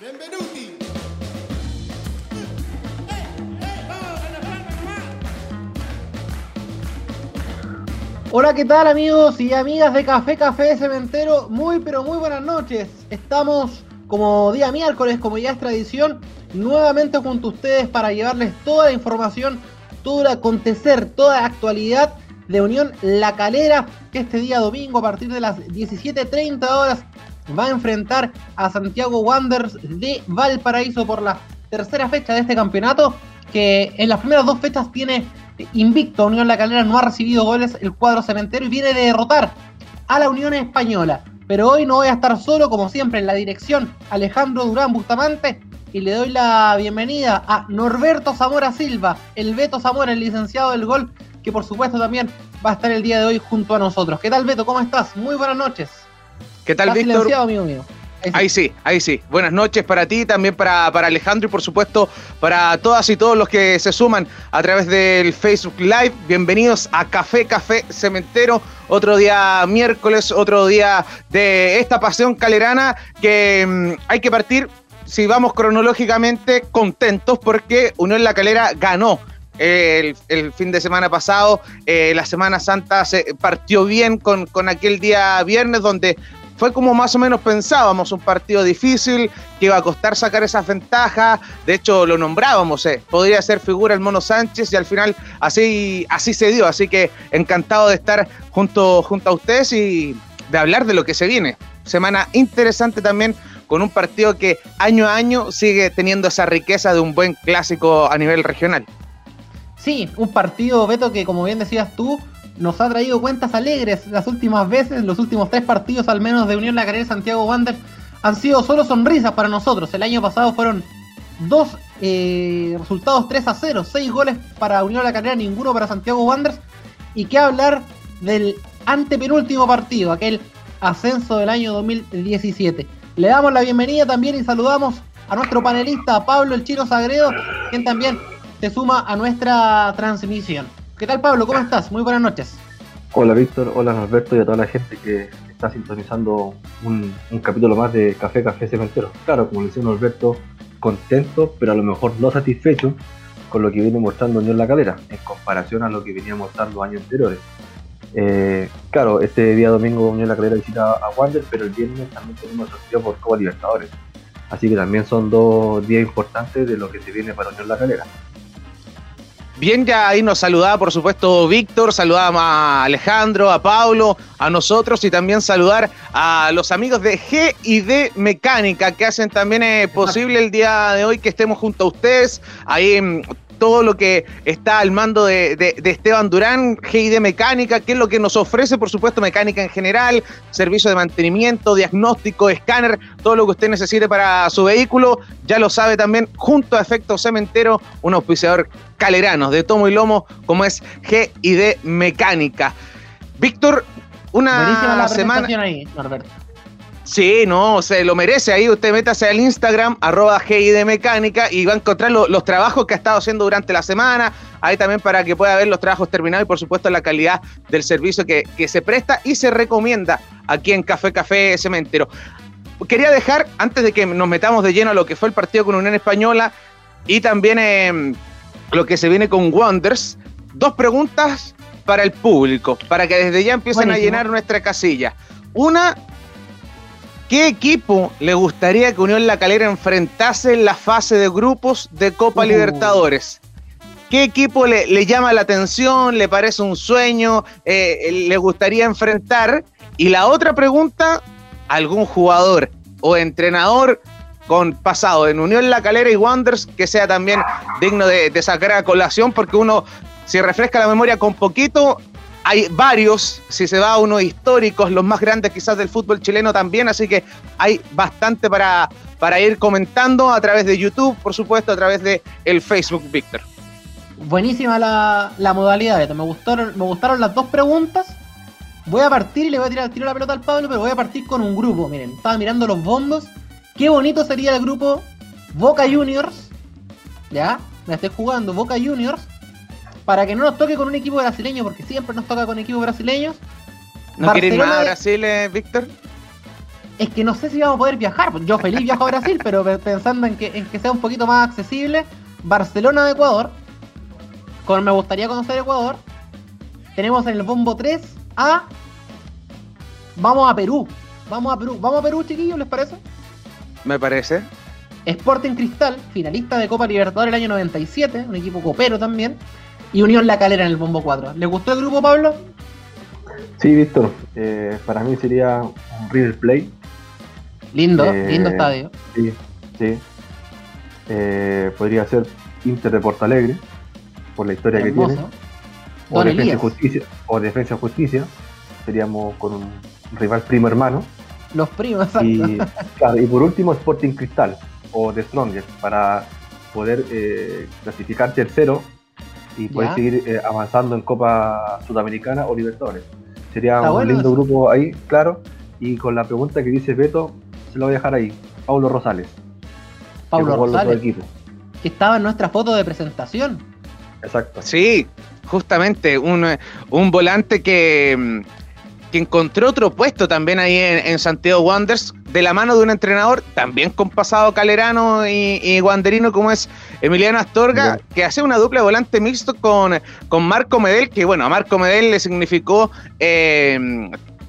Benvenuti. Hola, ¿qué tal amigos y amigas de Café Café Cementero? Muy pero muy buenas noches. Estamos como día miércoles, como ya es tradición, nuevamente junto a ustedes para llevarles toda la información, todo el acontecer, toda la actualidad de Unión La Calera, que este día domingo a partir de las 17.30 horas va a enfrentar a Santiago Wanderers de Valparaíso por la tercera fecha de este campeonato, que en las primeras dos fechas tiene invicto. Unión La Calera no ha recibido goles el cuadro cementero y viene de derrotar a la Unión Española. Pero hoy no voy a estar solo, como siempre, en la dirección Alejandro Durán Bustamante. Y le doy la bienvenida a Norberto Zamora Silva, el Beto Zamora, el licenciado del gol, que por supuesto también va a estar el día de hoy junto a nosotros. ¿Qué tal, Beto? ¿Cómo estás? Muy buenas noches. ¿Qué tal, Víctor? amigo mío. Ahí sí, ahí sí. Buenas noches para ti, también para, para Alejandro y por supuesto para todas y todos los que se suman a través del Facebook Live. Bienvenidos a Café Café Cementero. Otro día miércoles, otro día de esta pasión calerana que mm, hay que partir, si vamos cronológicamente, contentos porque Unión La Calera ganó el, el, fin de semana pasado. Eh, la Semana Santa se partió bien con, con aquel día viernes donde fue como más o menos pensábamos, un partido difícil, que iba a costar sacar esas ventajas, de hecho lo nombrábamos, eh. podría ser figura el Mono Sánchez y al final así, así se dio, así que encantado de estar junto, junto a ustedes y de hablar de lo que se viene. Semana interesante también con un partido que año a año sigue teniendo esa riqueza de un buen clásico a nivel regional. Sí, un partido, Beto, que como bien decías tú, nos ha traído cuentas alegres las últimas veces, los últimos tres partidos al menos de Unión La Calera Santiago Wander han sido solo sonrisas para nosotros. El año pasado fueron dos eh, resultados 3 a 0, seis goles para Unión La Calera, ninguno para Santiago Wanderers. Y qué hablar del antepenúltimo partido, aquel ascenso del año 2017. Le damos la bienvenida también y saludamos a nuestro panelista Pablo El Chino Sagredo, quien también se suma a nuestra transmisión. ¿Qué tal Pablo? ¿Cómo estás? Muy buenas noches. Hola Víctor, hola Norberto y a toda la gente que está sintonizando un, capítulo más de Café Café Cementero. Claro, como le decía Norberto, contento, pero a lo mejor no satisfecho con lo que viene mostrando Unión La Calera en comparación a lo que venía mostrando años anteriores. Eh, claro, este día domingo Unión La Calera visita a Wander, pero el viernes también tenemos sorteo por Copa Libertadores. Así que también son dos días importantes de lo que se viene para Unión La Calera. Bien, ya ahí nos saludaba, por supuesto, Víctor, saludaba a Alejandro, a Pablo, a nosotros y también saludar a los amigos de G y D Mecánica que hacen también eh, posible el día de hoy que estemos junto a ustedes. Ahí todo lo que está al mando de, de, de, Esteban Durán, GID Mecánica, que es lo que nos ofrece, por supuesto, mecánica en general, servicio de mantenimiento, diagnóstico, escáner, todo lo que usted necesite para su vehículo, ya lo sabe también, junto a Efecto Cementero, un auspiciador calerano de tomo y lomo, como es GID Mecánica. Víctor, una la semana. Ahí, Norberto. Sí, no, se lo merece. Ahí usted métase al Instagram, arroba GID Mecánica, y va a encontrar lo, los trabajos que ha estado haciendo durante la semana. Ahí también para que pueda ver los trabajos terminados y, por supuesto, la calidad del servicio que, que se presta y se recomienda aquí en Café Café Cementero. Quería dejar, antes de que nos metamos de lleno a lo que fue el partido con Unión Española y también eh, lo que se viene con Wonders, dos preguntas para el público, para que desde ya empiecen Buenísimo. a llenar nuestra casilla. Una, ¿Qué equipo le gustaría que Unión La Calera enfrentase en la fase de grupos de Copa uh. Libertadores? ¿Qué equipo le, le, llama la atención? ¿Le parece un sueño? Eh, ¿Le gustaría enfrentar? Y la otra pregunta, ¿algún jugador o entrenador con pasado en Unión La Calera y Wanderers que sea también digno de, de sacar a colación? Porque uno, si refresca la memoria con poquito, hay varios, si se va a unos históricos, los más grandes quizás del fútbol chileno también, así que hay bastante para, para ir comentando a través de YouTube, por supuesto, a través de el Facebook, Víctor. Buenísima la, la modalidad, me gustaron, me gustaron las dos preguntas. Voy a partir y le voy a tirar el tiro la pelota al Pablo, pero voy a partir con un grupo. Miren, estaba mirando los bondos. Qué bonito sería el grupo Boca Juniors. ¿Ya? Me estoy jugando Boca Juniors para que no nos toque con un equipo brasileño, porque siempre nos toca con equipos brasileños. ¿No quieres más a Brasil, eh, Víctor? es que no sé si vamos a poder viajar. Yo feliz viajo a Brasil, pero pensando en que, en que sea un poquito más accesible, Barcelona de Ecuador, como me gustaría conocer Ecuador, tenemos en el bombo 3 a... Vamos a Perú. Vamos a Perú. Vamos a Perú, chiquillos, ¿les parece? Me parece. Sporting Cristal, finalista de Copa Libertadores el año 97, un equipo copero también, y Unión La Calera en el Bombo 4. ¿Le gustó el grupo, Pablo? Sí, Víctor, eh, para mí sería un River Play. Lindo, eh, lindo estadio. Sí, sí. Eh, podría ser Inter de Porto Alegre, por la historia que tiene. O Defensa, Justicia, o Defensa Justicia. Seríamos con un rival primo hermano. Los primos, y, y por último Sporting Cristal o The Strongest para poder clasificar tercero y poder seguir eh, avanzando en Copa Sudamericana o Libertadores. Sería un lindo grupo ahí, claro. Y con la pregunta que dice Beto, se lo voy a dejar ahí. Paulo Rosales. Paulo Rosales. Que estaba en nuestra foto de presentación. Exacto. Sí, justamente un, un volante que, que encontró otro puesto también ahí en, Santiago Wanderers, de la mano de un entrenador también con pasado calerano y, wanderino como es Emiliano Astorga, que hace una dupla volante mixto con, con Marco Medel, que bueno, a Marco Medel le significó eh,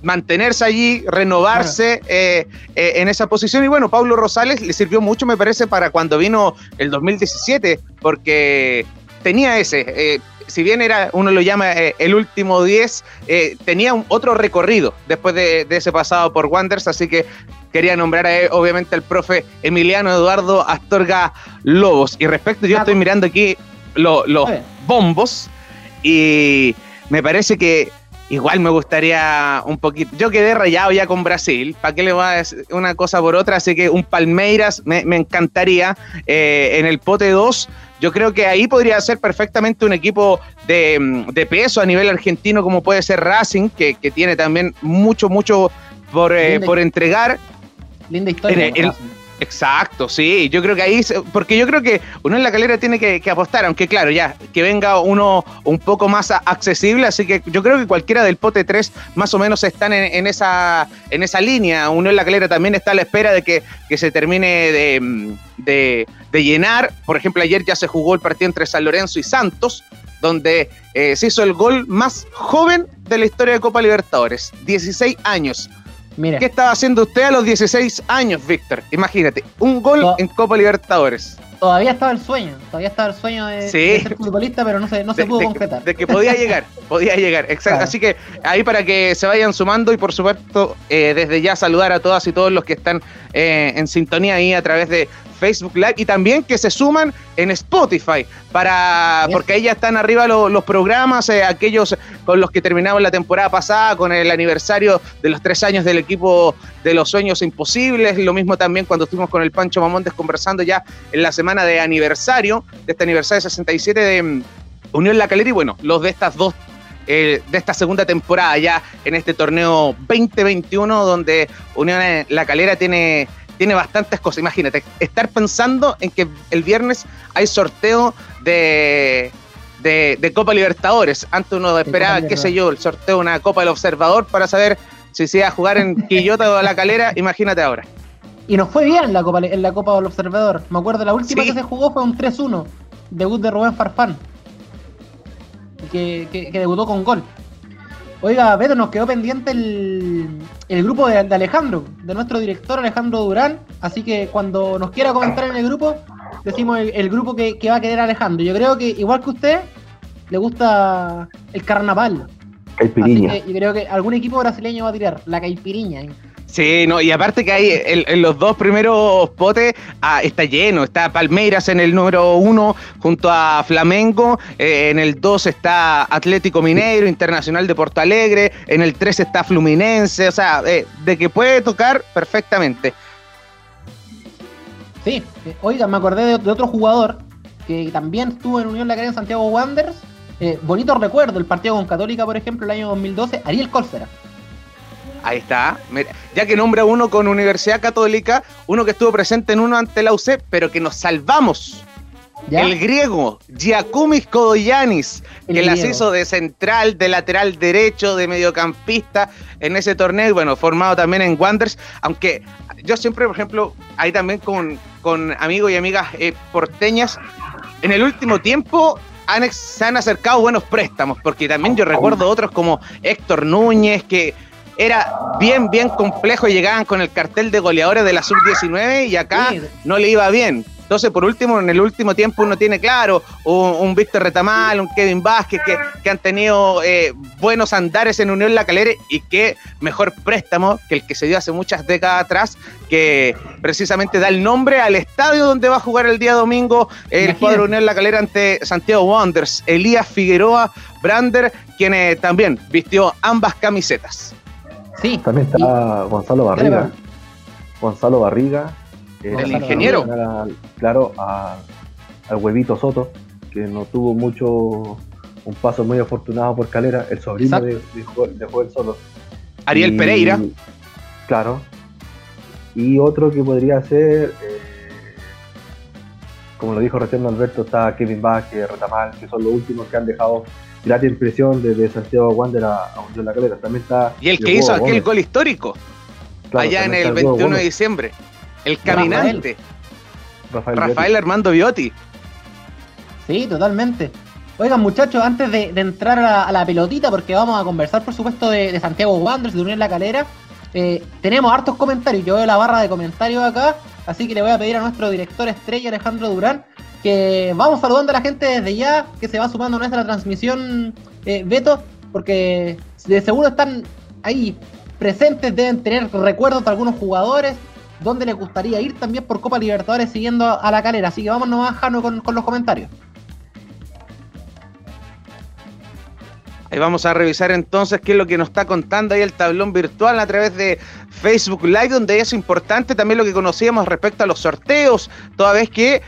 mantenerse allí, renovarse eh, eh, en esa posición. Y bueno, Pablo Rosales le sirvió mucho, me parece, para cuando vino el 2017, porque tenía ese si bien era, uno lo llama eh, el último 10, eh, tenía un, otro recorrido después de, ese pasado por Wanderers, así que quería nombrar a, obviamente al profe Emiliano Eduardo Astorga Lobos. Y respecto, yo estoy mirando aquí los bombos y me parece que igual me gustaría un poquito. Yo quedé rayado ya con Brasil. ¿Para qué le voy a decir una cosa por otra? Así que un Palmeiras me, encantaría. Eh, en el pote 2 yo creo que ahí podría ser perfectamente un equipo de, peso a nivel argentino, como puede ser Racing, que, tiene también mucho, mucho por, eh, por entregar. Linda historia. Exacto, sí, yo creo que ahí, porque yo creo que uno en la calera tiene que, apostar, aunque claro, ya, que venga uno un poco más accesible, así que yo creo que cualquiera del pote 3 más o menos están en, esa, en esa línea, uno en la calera también está a la espera de que, se termine de, llenar, por ejemplo, ayer ya se jugó el partido entre San Lorenzo y Santos, donde eh, se hizo el gol más joven de la historia de Copa Libertadores, 16 años ¿Qué estaba haciendo usted a los 16 años, Víctor? Imagínate, un gol en Copa Libertadores. Todavía estaba el sueño, todavía estaba el sueño de, ser futbolista, pero no se, no se pudo concretar. De que podía llegar, podía llegar, exacto. Así que ahí para que se vayan sumando y por supuesto eh, desde ya saludar a todas y todos los que están eh, en sintonía ahí a través de Facebook Live y también que se suman en Spotify para porque ahí ya están arriba los programas, eh, aquellos con los que terminamos la temporada pasada, con el aniversario de los tres años del equipo de los sueños imposibles, lo mismo también cuando estuvimos con el Pancho Mamontes conversando ya en la semana de aniversario, de este aniversario 67 de mm, Unión La Calera y bueno, los de estas dos eh, de esta segunda temporada ya en este torneo 2021 donde Unión La Calera tiene tiene bastantes cosas. Imagínate, estar pensando en que el viernes hay sorteo de, de, Copa Libertadores. Antes uno esperaba, qué sé yo, el sorteo de una Copa del Observador para saber si se iba a jugar en Quillota o La Calera. Imagínate ahora. Y nos fue bien la Copa, en la Copa del Observador. Me acuerdo, la última que se jugó fue un 3-1. Debut de Rubén Farfán. Que, que, que debutó con gol. Oiga, Beto, nos quedó pendiente el, grupo de, Alejandro, de nuestro director Alejandro Durán. Así que cuando nos quiera comentar en el grupo, decimos el, grupo que, va a querer Alejandro. Yo creo que, igual que usted, le gusta el carnaval. Caipiriña. Así que yo creo que algún equipo brasileño va a tirar la caipiriña. Sí, no, y aparte que hay en, los dos primeros potes ah, está lleno, está Palmeiras en el número uno junto a Flamengo, eh, en el dos está Atlético Mineiro, Internacional de Porto Alegre, en el tres está Fluminense, o sea, eh, de que puede tocar perfectamente. Sí, eh, oiga, me acordé de, otro jugador que también estuvo en Unión La en Santiago Wanderers, bonito recuerdo, el partido con Católica, por ejemplo, el año 2012, Ariel Cólcera. Ahí está. Ya que nombra uno con Universidad Católica, uno que estuvo presente en uno ante la UC, pero que nos salvamos. El griego, Giacomis Kodoyanis, que las hizo de central, de lateral derecho, de mediocampista en ese torneo, y bueno, formado también en Wanderers, aunque yo siempre, por ejemplo, ahí también con, con amigos y amigas eh, porteñas, en el último tiempo se han acercado buenos préstamos, porque también yo recuerdo otros como Héctor Núñez, que era bien, bien complejo y llegaban con el cartel de goleadores de la sub-19 y acá no le iba bien. Entonces, por último, en el último tiempo uno tiene claro un, Víctor Retamal, un Kevin Vázquez, que, han tenido eh, buenos andares en Unión La Calera y que mejor préstamo que el que se dio hace muchas décadas atrás, que precisamente da el nombre al estadio donde va a jugar el día domingo el cuadro Unión La Calera ante Santiago Wanderers, Elías Figueroa Brander, quien eh, también vistió ambas camisetas. Sí. También está Gonzalo Barriga. Gonzalo Barriga, el ingeniero. claro, al huevito Soto, que no tuvo mucho, un paso muy afortunado por Calera, el sobrino de, de, Joel Soto. Ariel Pereira. Claro. Y otro que podría ser, eh, como lo dijo recién Alberto, está Kevin Vázquez, Retamal, que son los últimos que han dejado la impresión desde Santiago Wander a, a Unión La Calera. También está. Y el que hizo aquel gol histórico, allá en el 21 de diciembre. El caminante. Rafael, Armando Biotti. Sí, totalmente. Oigan, muchachos, antes de, entrar a la, pelotita, porque vamos a conversar, por supuesto, de, Santiago Wanderers, de Unión La Calera, eh, tenemos hartos comentarios. Yo veo la barra de comentarios acá, así que le voy a pedir a nuestro director estrella, Alejandro Durán, que vamos saludando a la gente desde ya, que se va sumando a nuestra transmisión, eh, Beto, porque de seguro están ahí presentes, deben tener recuerdos de algunos jugadores, dónde les gustaría ir también por Copa Libertadores siguiendo a la calera. Así que vamos nomás, Jano, con, con los comentarios. Ahí vamos a revisar entonces qué es lo que nos está contando ahí el tablón virtual a través de Facebook Live, donde es importante también lo que conocíamos respecto a los sorteos, toda vez que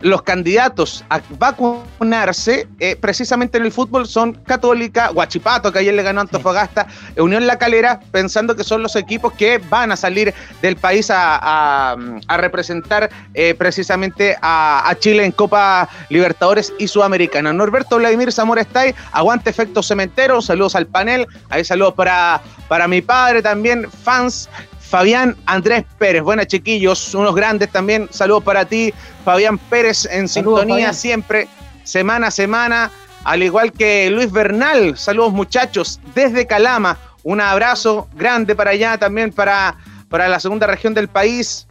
los candidatos a vacunarse eh, precisamente en el fútbol son Católica, Guachipato, que ayer le ganó Antofagasta, Unión La Calera, pensando que son los equipos que van a salir del país a, representar eh, precisamente a, Chile en Copa Libertadores y Sudamericana. Norberto Vladimir Zamora está ahí, aguante efecto cementero, saludos al panel, ahí saludos para, para mi padre también, fans Fabián Andrés Pérez. Buenas, chiquillos, unos grandes también. Saludos para ti, Fabián Pérez, en sintonía siempre, semana a semana. Al igual que Luis Bernal, saludos muchachos, desde Calama. Un abrazo grande para allá también, para, para la segunda región del país.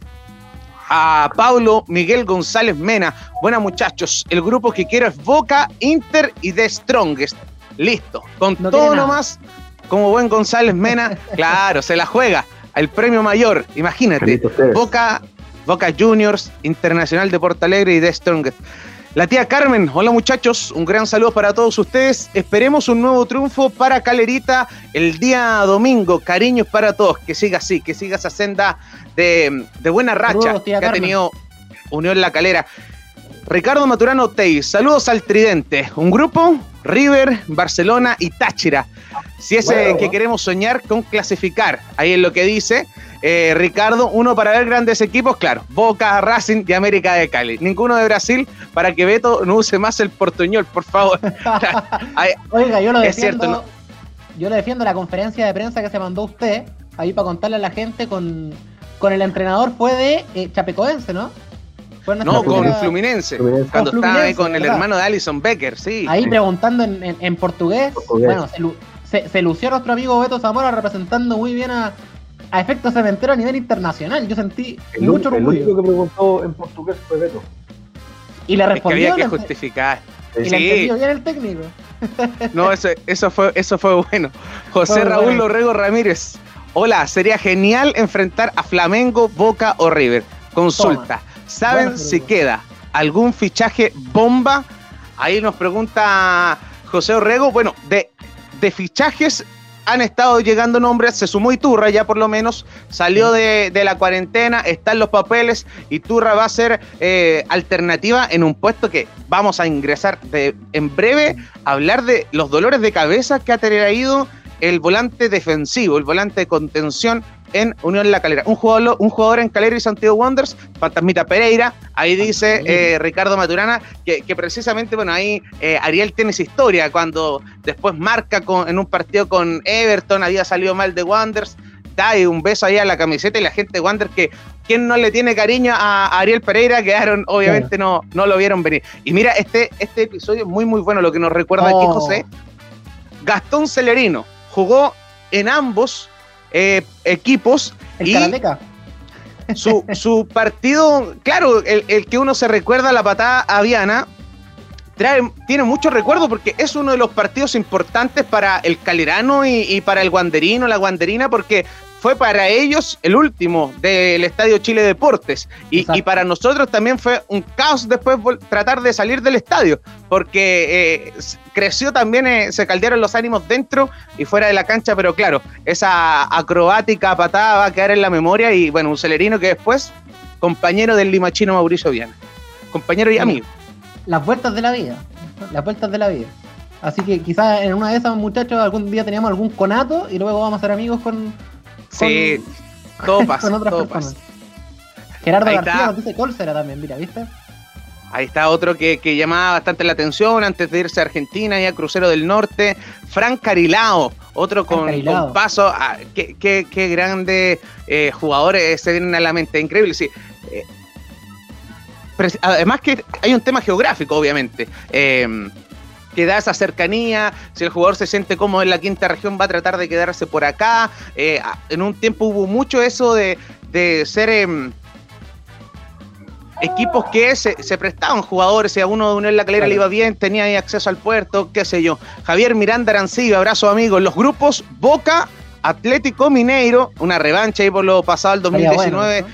A Pablo Miguel González Mena. Buenas muchachos, el grupo que quiero es Boca, Inter y The Strongest. Listo, con todo nomás, como buen González Mena, claro, se la juega el premio mayor, imagínate, Boca, Boca Juniors, Internacional de Porto Alegre y The Strongest. La tía Carmen, hola muchachos, un gran saludo para todos ustedes. Esperemos un nuevo triunfo para Calerita el día domingo. Cariños para todos, que siga así, que siga esa senda de, buena racha que ha tenido Unión La Calera. Ricardo Maturano Tei, saludos al Tridente, un grupo, River, Barcelona y Táchira. Si es que queremos soñar con clasificar, ahí es lo que dice eh, Ricardo, uno para ver grandes equipos, claro, Boca, Racing y América de Cali. Ninguno de Brasil para que Beto no use más el portuñol, por favor. Oiga, yo lo defiendo. Yo le defiendo la conferencia de prensa que se mandó usted, ahí para contarle a la gente con, con el entrenador fue de eh, Chapecoense, ¿no? No, con Fluminense, Cuando estaba ahí con el hermano de Alison Becker, sí. Ahí preguntando en, portugués. Bueno, se, lució nuestro amigo Beto Zamora representando muy bien a, a Efecto Cementero a nivel internacional. Yo sentí mucho orgullo. El único que preguntó en portugués fue Beto. Y le respondió. Es que había que justificar. Y le entendió bien el técnico. No, eso, eso, fue, eso fue bueno. José Raúl Lorrego Ramírez. Hola, sería genial enfrentar a Flamengo, Boca o River. Consulta. ¿Saben si queda algún fichaje bomba? Ahí nos pregunta José Orrego. Bueno, de, de fichajes han estado llegando nombres, se sumó Iturra ya por lo menos, salió de, la cuarentena, están los papeles, Iturra va a ser eh, alternativa en un puesto que vamos a ingresar de, en breve, hablar de los dolores de cabeza que ha traído el volante defensivo, el volante de contención en Unión La Calera. Un jugador, un jugador en Calera y Santiago Wanderers, Fantasmita Pereira, Ahí dice eh, Ricardo Maturana que, precisamente, bueno, ahí eh, Ariel tiene esa historia, cuando después marca con, en un partido con Everton, había salido mal de Wonders, da un beso ahí a la camiseta y la gente de Wander que quien no le tiene cariño a Ariel Pereira, quedaron, obviamente no, no lo vieron venir. Y mira, este, este episodio es muy, muy bueno, lo que nos recuerda aquí oh. José. Gastón Celerino jugó en ambos eh, equipos. El y su, su partido, claro, el, que uno se recuerda la patada a Viana, trae, tiene mucho recuerdo porque es uno de los partidos importantes para el Calerano y, para el Guanderino, la Guanderina, porque fue para ellos el último del Estadio Chile Deportes. Y, para nosotros también fue un caos después tratar de salir del estadio, porque eh, creció también, eh, se caldearon los ánimos dentro y fuera de la cancha, pero claro, esa acrobática patada va a quedar en la memoria y bueno, un celerino que después, compañero del limachino Mauricio Viana, compañero y amigo. Las vueltas de la vida, las vueltas de la vida. Así que quizás en una de esas, muchachos, algún día teníamos algún conato y luego vamos a ser amigos con, Sí, todo pasa. todo pasa. Gerardo García nos dice Colsera también, mira, ¿viste? Ahí está otro que, llamaba bastante la atención antes de irse a Argentina y a Crucero del Norte. Frank Carilao, otro con, paso. A, qué, qué, grandes eh, jugadores se vienen a la mente. Increíble, sí. Eh, además que hay un tema geográfico, obviamente. Eh, que da esa cercanía, si el jugador se siente cómodo en la quinta región va a tratar de quedarse por acá. Eh, en un tiempo hubo mucho eso de, ser em, equipos que se, prestaban jugadores, si a uno de uno en la calera le iba bien, tenía ahí acceso al puerto, qué sé yo. Javier Miranda Arancibia, abrazo amigo. Los grupos Boca, Atlético Mineiro, una revancha ahí por lo pasado el 2019.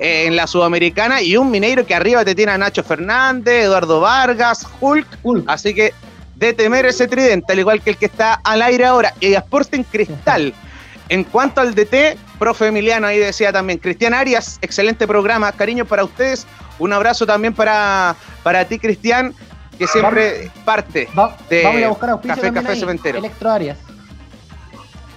en la Sudamericana y un Mineiro que arriba te tiene a Nacho Fernández, Eduardo Vargas, Hulk. Hulk. Así que de temer ese tridente, al igual que el que está al aire ahora, y en Cristal. En cuanto al DT, profe Emiliano, ahí decía también, Cristian Arias, excelente programa, cariño para ustedes, un abrazo también para, para ti, Cristian, que siempre parte de vamos a buscar Café Café Cementero. Electro Arias.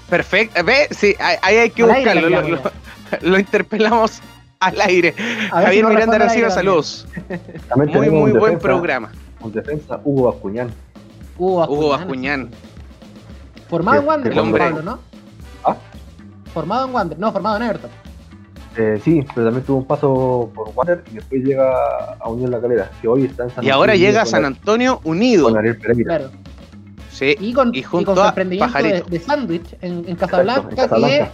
Perfecto, ve, sí, ahí hay que buscarlo, lo, interpelamos al aire. Javier Miranda recibe saludos. Muy, muy buen programa. Un defensa, Hugo Acuñán. Hugo Bascuñán. Formado en Wander, Pablo, ¿no? ¿Ah? Formado en Wander, no, formado en Everton. Eh, sí, pero también tuvo un paso por Wander y después llega a Unión La Calera, que hoy está en San Y ahora llega a San Antonio unido. Con Ariel Pereira. Claro. Sí, y con, y junto su emprendimiento de, de sándwich en, Casablanca, que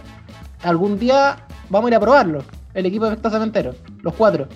algún día vamos a ir a probarlo. El equipo de Festa Cementero, los cuatro.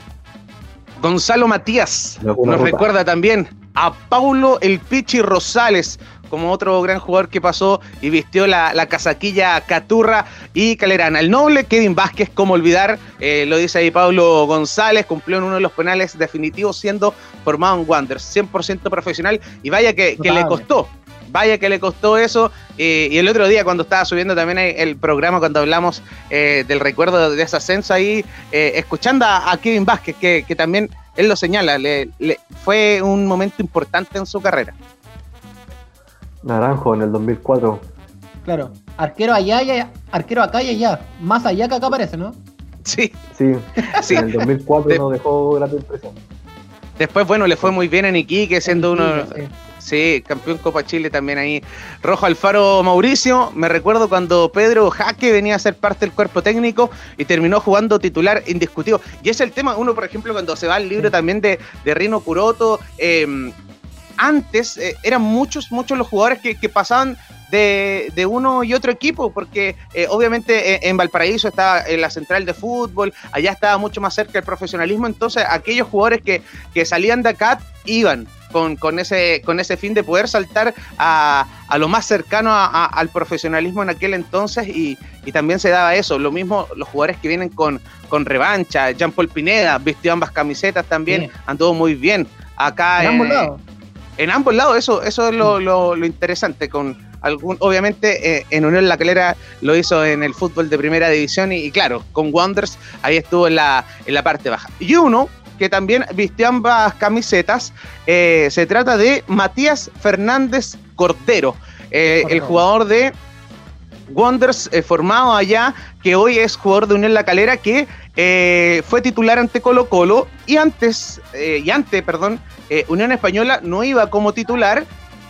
Gonzalo Matías nos recuerda también a Paulo El Pichi Rosales, como otro gran jugador que pasó y vistió la, casaquilla Caturra y Calerana. El noble Kevin Vázquez, como olvidar, eh, lo dice ahí Pablo González, cumplió en uno de los penales definitivos siendo formado en Wanderers, 100% profesional y vaya que, le costó. Vaya que le costó eso. Eh, y el otro día, cuando estaba subiendo también el programa, cuando hablamos eh, del recuerdo de ese ascenso ahí, escuchando a, Kevin Vázquez, que, que también él lo señala, le, fue un momento importante en su carrera. Naranjo en el 2004. Claro, arquero allá, y arquero acá y allá, más allá que acá aparece, ¿no? Sí. Sí, sí. en el 2004 nos dejó gran impresión. Después, bueno, le fue muy bien en Iquique, siendo uno... Sí, campeón Copa Chile también ahí. Rojo Alfaro Mauricio, me recuerdo cuando Pedro Jaque venía a ser parte del cuerpo técnico y terminó jugando titular indiscutido. Y es el tema, uno por ejemplo cuando se va al libro también de, de Rino Curoto, em, antes eh, eran muchos, muchos los jugadores que, pasaban de, uno y otro equipo, porque eh, obviamente eh, en Valparaíso estaba en la central de fútbol, allá estaba mucho más cerca el profesionalismo, entonces aquellos jugadores que, que salían de acá iban, con, ese, con ese fin de poder saltar a, lo más cercano al profesionalismo en aquel entonces y, también se daba eso. Lo mismo los jugadores que vienen con, con revancha, Jean Paul Pineda vistió ambas camisetas también, anduvo muy bien. Acá, en ambos lados. En ambos lados, eso, eso es lo, interesante. Con algún, obviamente, eh, en Unión La Calera lo hizo en el fútbol de primera división y, y, claro, con Wonders ahí estuvo en la, en la parte baja. Y uno que también vistió ambas camisetas. Eh, se trata de Matías Fernández Cordero, eh, el jugador de Wonders eh, formado allá, que hoy es jugador de Unión La Calera, que eh, fue titular ante Colo Colo y antes, y antes, perdón, Unión Española no iba como titular,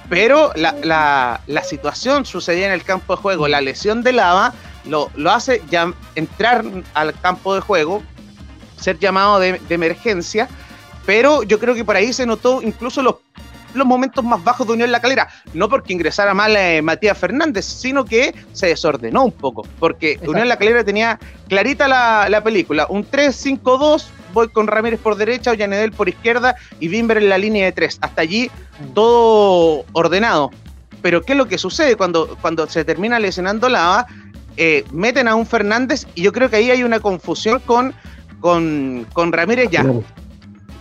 pero la, situación sucedía en el campo de juego, la lesión de Lava lo, lo hace ya entrar al campo de juego, ser llamado de, de emergencia, pero yo creo que por ahí se notó incluso los los momentos más bajos de Unión La Calera. No porque ingresara mal eh, Matías Fernández, sino que se desordenó un poco. Porque Unión La Calera tenía clarita la, película. Un 3-5-2, voy con Ramírez por derecha, Ollanedel por izquierda y Bimber en la línea de tres. Hasta allí todo ordenado. Pero ¿qué es lo que sucede cuando, cuando se termina lesionando la eh, meten a un Fernández y yo creo que ahí hay una confusión con, con, con Ramírez ya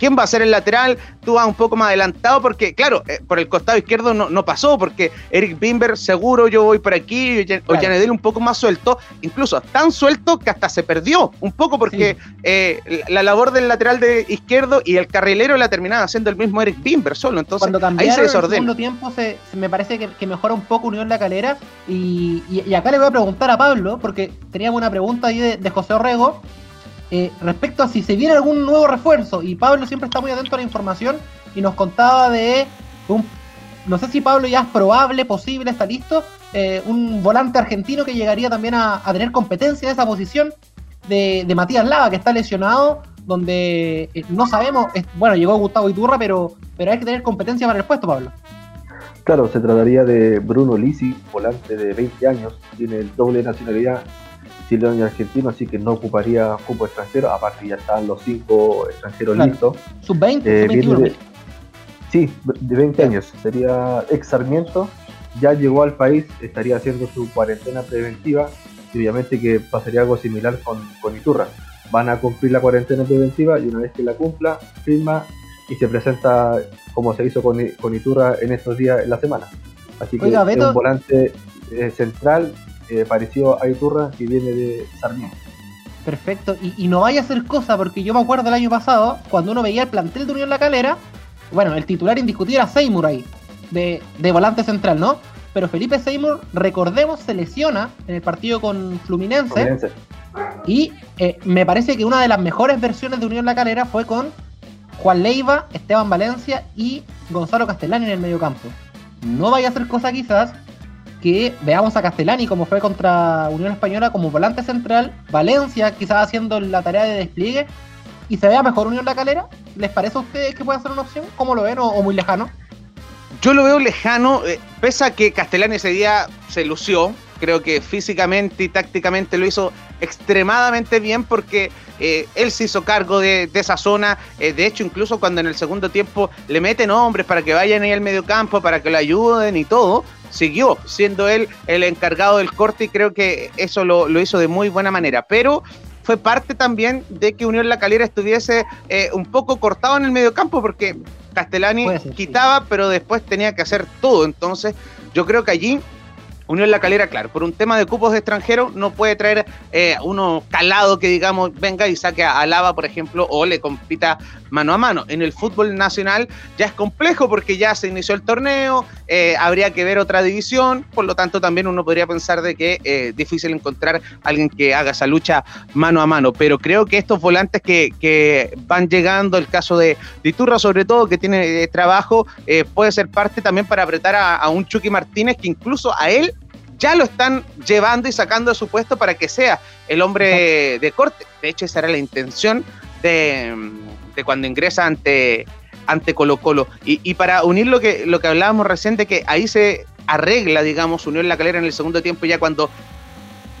quién va a ser el lateral, tú vas un poco más adelantado, porque claro, eh, por el costado izquierdo no, pasó, porque Eric Bimber seguro yo voy por aquí, o Janedel un poco más suelto, incluso tan suelto que hasta se perdió un poco, porque eh, la labor del lateral de izquierdo y el carrilero la terminaba haciendo el mismo Eric Bimber solo, entonces ahí se desordena. En el segundo tiempo se, me parece que, mejora un poco Unión La Calera, y, acá le voy a preguntar a Pablo, porque teníamos una pregunta ahí de, de José Orrego, eh, respecto a si se viene algún nuevo refuerzo. Y Pablo siempre está muy atento a la información y nos contaba de un, no sé si Pablo ya es probable, posible, está listo, eh, un volante argentino que llegaría también a, tener competencia en esa posición de, Matías Lava, que está lesionado, donde eh, no sabemos, bueno, llegó Gustavo Iturra, pero, pero hay que tener competencia para el puesto, Pablo. Claro, se trataría de Bruno Lisi, volante de 20 años, tiene el doble nacionalidad chileno y argentino, así que no ocuparía cupo extranjero, aparte ya están los cinco extranjeros listos. Sub-20, eh, Sí, de 20 años, sería ex Sarmiento, ya llegó al país, estaría haciendo su cuarentena preventiva, y obviamente que pasaría algo similar con, con Iturra. Van a cumplir la cuarentena preventiva y una vez que la cumpla, firma y se presenta como se hizo con, con Iturra en estos días en la semana. Así que es un volante eh, central eh, pareció a Iturra que viene de Sarmiento. Perfecto, y, no vaya a ser cosa, porque yo me acuerdo el año pasado, cuando uno veía el plantel de Unión La Calera, bueno, el titular indiscutido era Seymour ahí, de, volante central, ¿no? Pero Felipe Seymour, recordemos, se lesiona en el partido con Fluminense. Y eh, me parece que una de las mejores versiones de Unión La Calera fue con Juan Leiva, Esteban Valencia y Gonzalo Castellani en el medio campo. No vaya a ser cosa quizás que veamos a Castellani como fue contra Unión Española como volante central, Valencia quizás haciendo la tarea de despliegue y se vea mejor Unión La Calera. ¿Les parece a ustedes que puede ser una opción? ¿Cómo lo ven o, muy lejano? Yo lo veo lejano, eh, pese a que Castellani ese día se lució, creo que físicamente y tácticamente lo hizo extremadamente bien porque eh, él se hizo cargo de, esa zona. Eh, de hecho, incluso cuando en el segundo tiempo le meten hombres para que vayan ahí al medio campo, para que lo ayuden y todo, siguió siendo él el encargado del corte y creo que eso lo, hizo de muy buena manera. Pero fue parte también de que Unión La Calera estuviese eh, un poco cortado en el medio campo porque Castellani quitaba, pero después tenía que hacer todo. Entonces, yo creo que allí Unión La Calera, claro, por un tema de cupos de extranjeros no puede traer eh, uno calado que digamos venga y saque a Lava, por ejemplo, o le compita mano a mano. En el fútbol nacional ya es complejo porque ya se inició el torneo, eh, habría que ver otra división, por lo tanto también uno podría pensar de que eh, es difícil encontrar alguien que haga esa lucha mano a mano, pero creo que estos volantes que, que van llegando, el caso de Diturra sobre todo, que tiene trabajo, puede ser parte también para apretar a, a un Chucky Martínez que incluso a él ya lo están llevando y sacando de su puesto para que sea el hombre de corte. De hecho, esa era la intención de, cuando ingresa ante, ante Colo Colo. Y, para unir lo que, lo que hablábamos recién de que ahí se arregla, digamos, unió la calera en el segundo tiempo ya cuando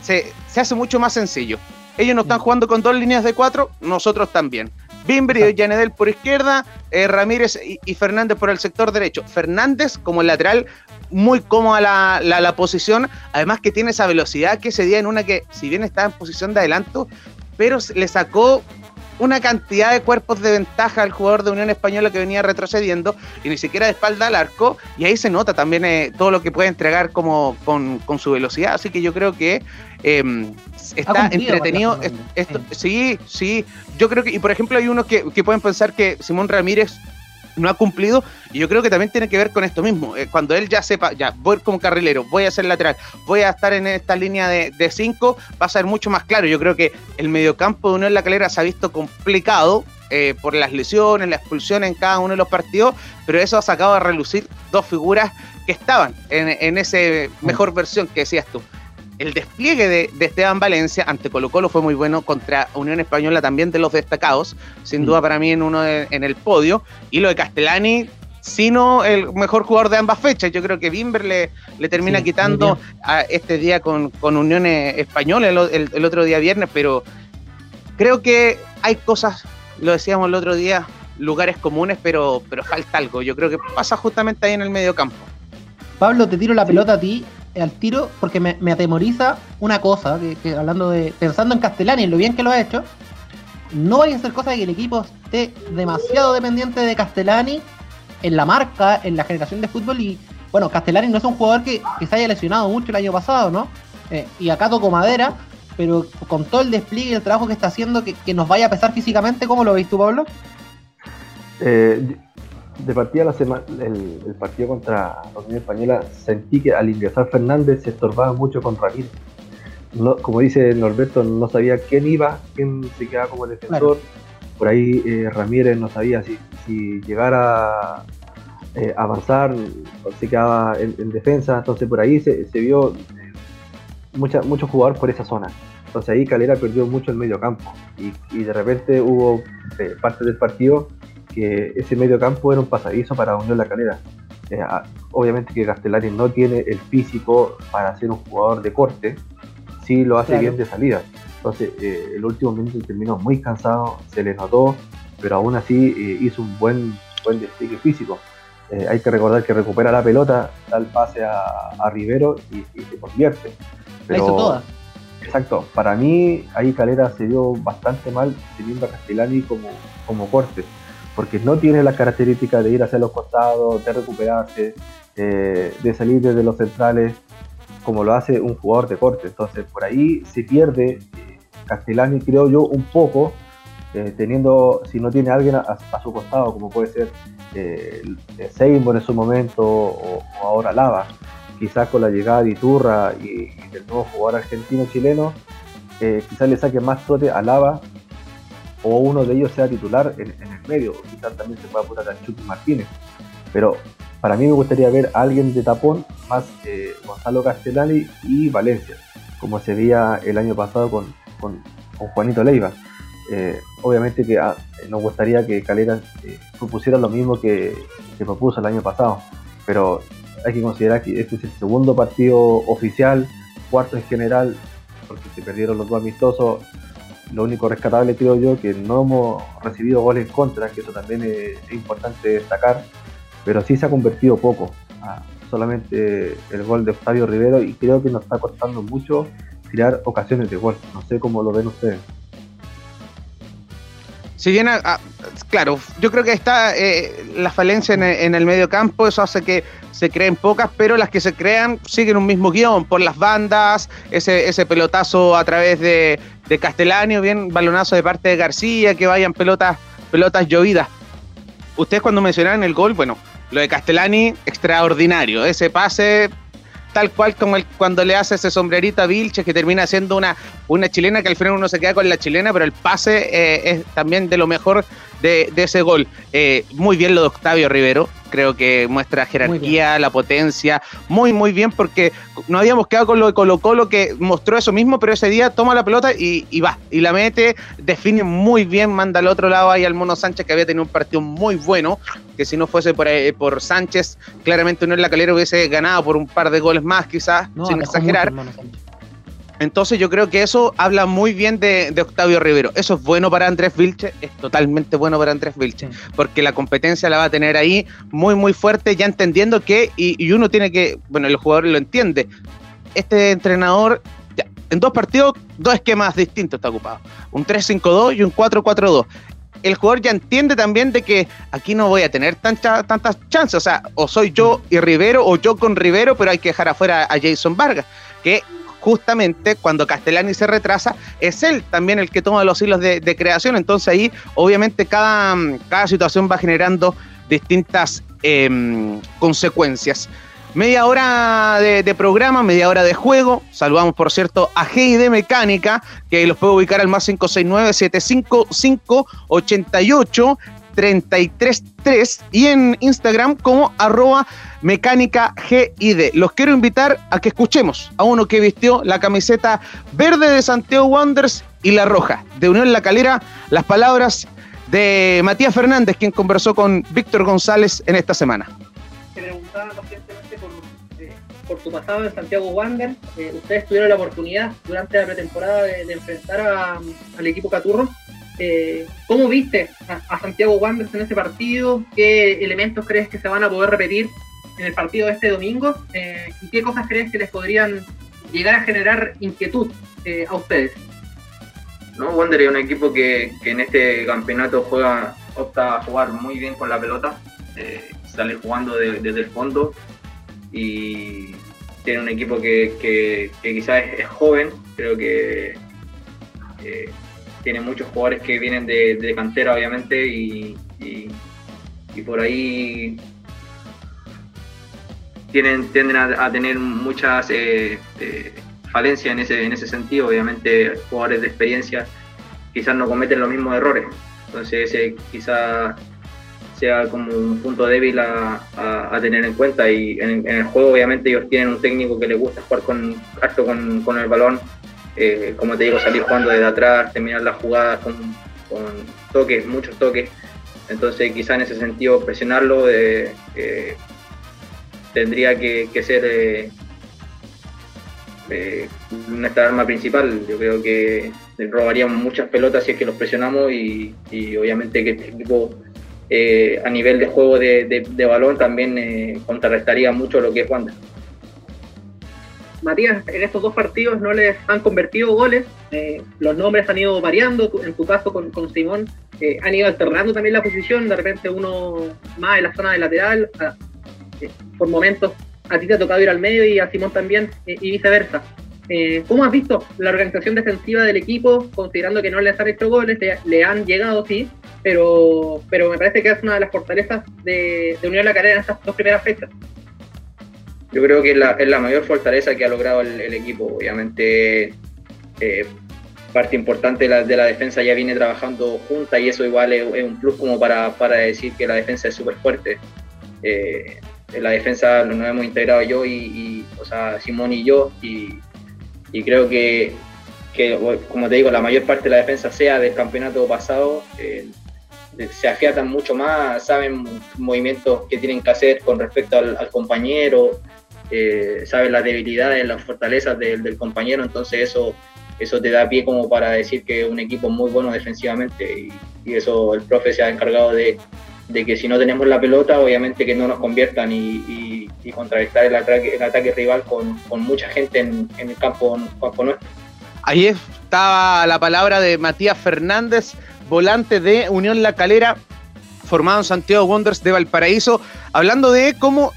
se, hace mucho más sencillo. Ellos no están mm. jugando con dos líneas de cuatro, nosotros también. Bimbri y Yanedel por izquierda, eh, Ramírez y, Fernández por el sector derecho. Fernández como lateral, muy cómoda la, la, posición, además que tiene esa velocidad que ese día en una que, si bien estaba en posición de adelanto, pero le sacó una cantidad de cuerpos de ventaja al jugador de Unión Española que venía retrocediendo y ni siquiera de espalda al arco y ahí se nota también eh, todo lo que puede entregar como con, su velocidad así que yo creo que em, está entretenido esto, sí. sí. yo creo que y por ejemplo hay unos que, pueden pensar que Simón Ramírez no ha cumplido y yo creo que también tiene que ver con esto mismo. Eh, cuando él ya sepa, ya voy como carrilero, voy a ser lateral, voy a estar en esta línea de, cinco, va a ser mucho más claro. Yo creo que el mediocampo de Unión La Calera se ha visto complicado eh, por las lesiones, la expulsión en cada uno de los partidos, pero eso ha sacado a relucir dos figuras que estaban en, en esa mejor versión que decías tú el despliegue de, Esteban Valencia ante Colo Colo fue muy bueno contra Unión Española también de los destacados, sin mm. duda para mí en uno en el podio, y lo de Castellani sino el mejor jugador de ambas fechas. Yo creo que Bimber le, termina quitando a este día con, con Unión Española el, otro día viernes, pero creo que hay cosas, lo decíamos el otro día, lugares comunes, pero, pero falta algo. Yo creo que pasa justamente ahí en el medio campo. Pablo, te tiro la pelota a ti al tiro porque me, atemoriza una cosa, que, hablando de, pensando en Castellani, en lo bien que lo ha hecho, no vaya a ser cosa de que el equipo esté demasiado dependiente de Castellani en la marca, en la generación de fútbol y bueno, Castellani no es un jugador que, se haya lesionado mucho el año pasado, ¿no? Eh, y acá toco madera, pero con todo el despliegue y el trabajo que está haciendo, que, nos vaya a pesar físicamente, ¿cómo lo veis tú, Pablo? Eh, de partida la semana, el, partido contra la Unión Española sentí que al ingresar Fernández se estorbaba mucho con Ramírez. como dice Norberto, no sabía quién iba, quién se quedaba como defensor. Por ahí eh, Ramírez no sabía si, si llegara a eh, avanzar o se quedaba en, defensa. Entonces por ahí se, vio eh, mucha, mucho jugador por esa zona. Entonces ahí Calera perdió mucho el medio campo y, y de repente hubo parte del partido que ese medio campo era un pasadizo para Unión La Calera. Eh, obviamente que Castellani no tiene el físico para ser un jugador de corte, sí lo hace bien de salida. Entonces, eh, el último minuto terminó muy cansado, se le notó, pero aún así eh, hizo un buen, buen despliegue físico. hay que recordar que recupera la pelota, da el pase a, Rivero y, se convierte. Pero, hizo toda. Exacto, para mí ahí Calera se dio bastante mal teniendo a Castellani como, como corte porque no tiene las características de ir hacia los costados, de recuperarse, eh, de salir desde los centrales, como lo hace un jugador de corte. Entonces, por ahí se pierde eh, Castellani, creo yo, un poco, eh, teniendo, si no tiene alguien a, su costado, como puede ser eh, Seymour en su momento o, ahora Lava, quizás con la llegada de Iturra y, del nuevo jugador argentino-chileno, quizás le saque más trote a Lava o uno de ellos sea titular en, el medio, quizás también se pueda apurar a Chucky Martínez. Pero para mí me gustaría ver a alguien de tapón más eh, Gonzalo Castellani y Valencia, como se veía el año pasado con, Juanito Leiva. Eh, obviamente que ah, nos gustaría que Calera eh, propusiera lo mismo que, que propuso el año pasado, pero hay que considerar que este es el segundo partido oficial, cuarto en general, porque se perdieron los dos amistosos lo único rescatable creo yo que no hemos recibido goles en contra, que eso también es, importante destacar, pero sí se ha convertido poco. Solamente el gol de Octavio Rivero y creo que nos está costando mucho crear ocasiones de gol. No sé cómo lo ven ustedes. Si bien, ah, ah, claro, yo creo que está eh, la falencia en el, medio campo, eso hace que se creen pocas, pero las que se crean siguen un mismo guion, por las bandas, ese, ese pelotazo a través de, de Castellani, bien balonazo de parte de García, que vayan pelotas, pelotas llovidas. Ustedes cuando mencionaron el gol, bueno, lo de Castellani, extraordinario, ese pase tal cual como el, cuando le hace ese sombrerito a Vilches que termina siendo una, una chilena que al final uno se queda con la chilena, pero el pase eh, es también de lo mejor de, ese gol. Eh, muy bien lo de Octavio Rivero, creo que muestra jerarquía, la potencia, muy, muy bien, porque no habíamos quedado con lo de Colo Colo que mostró eso mismo, pero ese día toma la pelota y, va, y la mete, define muy bien, manda al otro lado ahí al Mono Sánchez, que había tenido un partido muy bueno, que si no fuese por, eh, por Sánchez, claramente no en la calera hubiese ganado por un par de goles más, quizás, sin exagerar. Entonces yo creo que eso habla muy bien de, Octavio Rivero. Eso es bueno para Andrés Vilche, es totalmente bueno para Andrés Vilche, porque la competencia la va a tener ahí muy, muy fuerte, ya entendiendo que, y, uno tiene que, bueno, el jugador lo entiende, este entrenador en dos partidos, dos esquemas distintos está ocupado, un 3-5-2 y un 4-4-2 el jugador ya entiende también de que aquí no voy a tener tantas chances. O sea, o soy yo y Rivero, o yo con Rivero, pero hay que dejar afuera a Jason Vargas, que justamente cuando Castellani se retrasa, es él también el que toma los hilos de, creación. Entonces ahí, obviamente, cada, cada situación va generando distintas em, consecuencias. Media hora de, programa, media hora de juego. Saludamos, por cierto, a GID Mecánica, que los puede ubicar al más 569-755-88. 333 y en Instagram como arroba mecánica GID. Los quiero invitar a que escuchemos a uno que vistió la camiseta verde de Santiago Wanderers y la roja de Unión La Calera, las palabras de Matías Fernández, quien conversó con Víctor González en esta semana. por tu pasado en Santiago Wander. Eh, ustedes tuvieron la oportunidad durante la pretemporada de, enfrentar al equipo Caturro. Eh, ¿Cómo viste a, Santiago Wanderers en ese partido? ¿Qué elementos crees que se van a poder repetir en el partido de este domingo? Eh, ¿Y qué cosas crees que les podrían llegar a generar inquietud a ustedes? No, Wander es un equipo que, en este campeonato juega, opta a jugar muy bien con la pelota, sale jugando desde el fondo y tiene un equipo que, quizás es, joven, creo que tiene muchos jugadores que vienen de, cantera obviamente y, por ahí tienen, tienden a, tener muchas eh, eh, falencias en ese, en ese sentido, obviamente jugadores de experiencia quizás no cometen los mismos errores, entonces ese quizás sea como un punto débil a, tener en cuenta. Y en, el juego, obviamente, ellos tienen un técnico que les gusta jugar con, harto con, el balón. Eh, como te digo, salir jugando desde atrás, terminar las jugadas con, toques, muchos toques. Entonces, quizá en ese sentido, presionarlo eh, eh, tendría que, ser nuestra arma principal. Yo creo que robaríamos muchas pelotas si es que los presionamos y, obviamente que este equipo a nivel de juego de, balón también contrarrestaría mucho lo que es Wander. Matías, en estos dos partidos no les han convertido goles, eh, los nombres han ido variando, en tu caso con, Simón han ido alternando también la posición, de repente uno más en la zona de lateral, por momentos a ti te ha tocado ir al medio y a Simón también y viceversa. ¿Cómo has visto la organización defensiva del equipo, considerando que no les han hecho goles, le han llegado, sí, pero, pero me parece que es una de las fortalezas de, Unión La Calera en estas dos primeras fechas. Yo creo que es la, mayor fortaleza que ha logrado el, equipo. Obviamente, eh, parte importante de la, de la, defensa ya viene trabajando junta y eso igual es, un plus como para, para, decir que la defensa es súper fuerte. Eh, la defensa nos hemos integrado yo y, o sea, Simón y yo y, y creo que, que, como te digo, la mayor parte de la defensa sea del campeonato pasado. Eh, se afiatan mucho más, saben movimientos que tienen que hacer con respecto al, compañero, eh, saben las debilidades, las fortalezas del, compañero, entonces eso, eso te da pie como para decir que es un equipo muy bueno defensivamente y, eso el profe se ha encargado de, que si no tenemos la pelota, obviamente que no nos conviertan y, y, contrarrestar el ataque, el ataque rival con, mucha gente en, el campo, campo nuestro. Ahí estaba la palabra de Matías Fernández volante de Unión La Calera, formado en Santiago Wonders de Valparaíso, hablando de cómo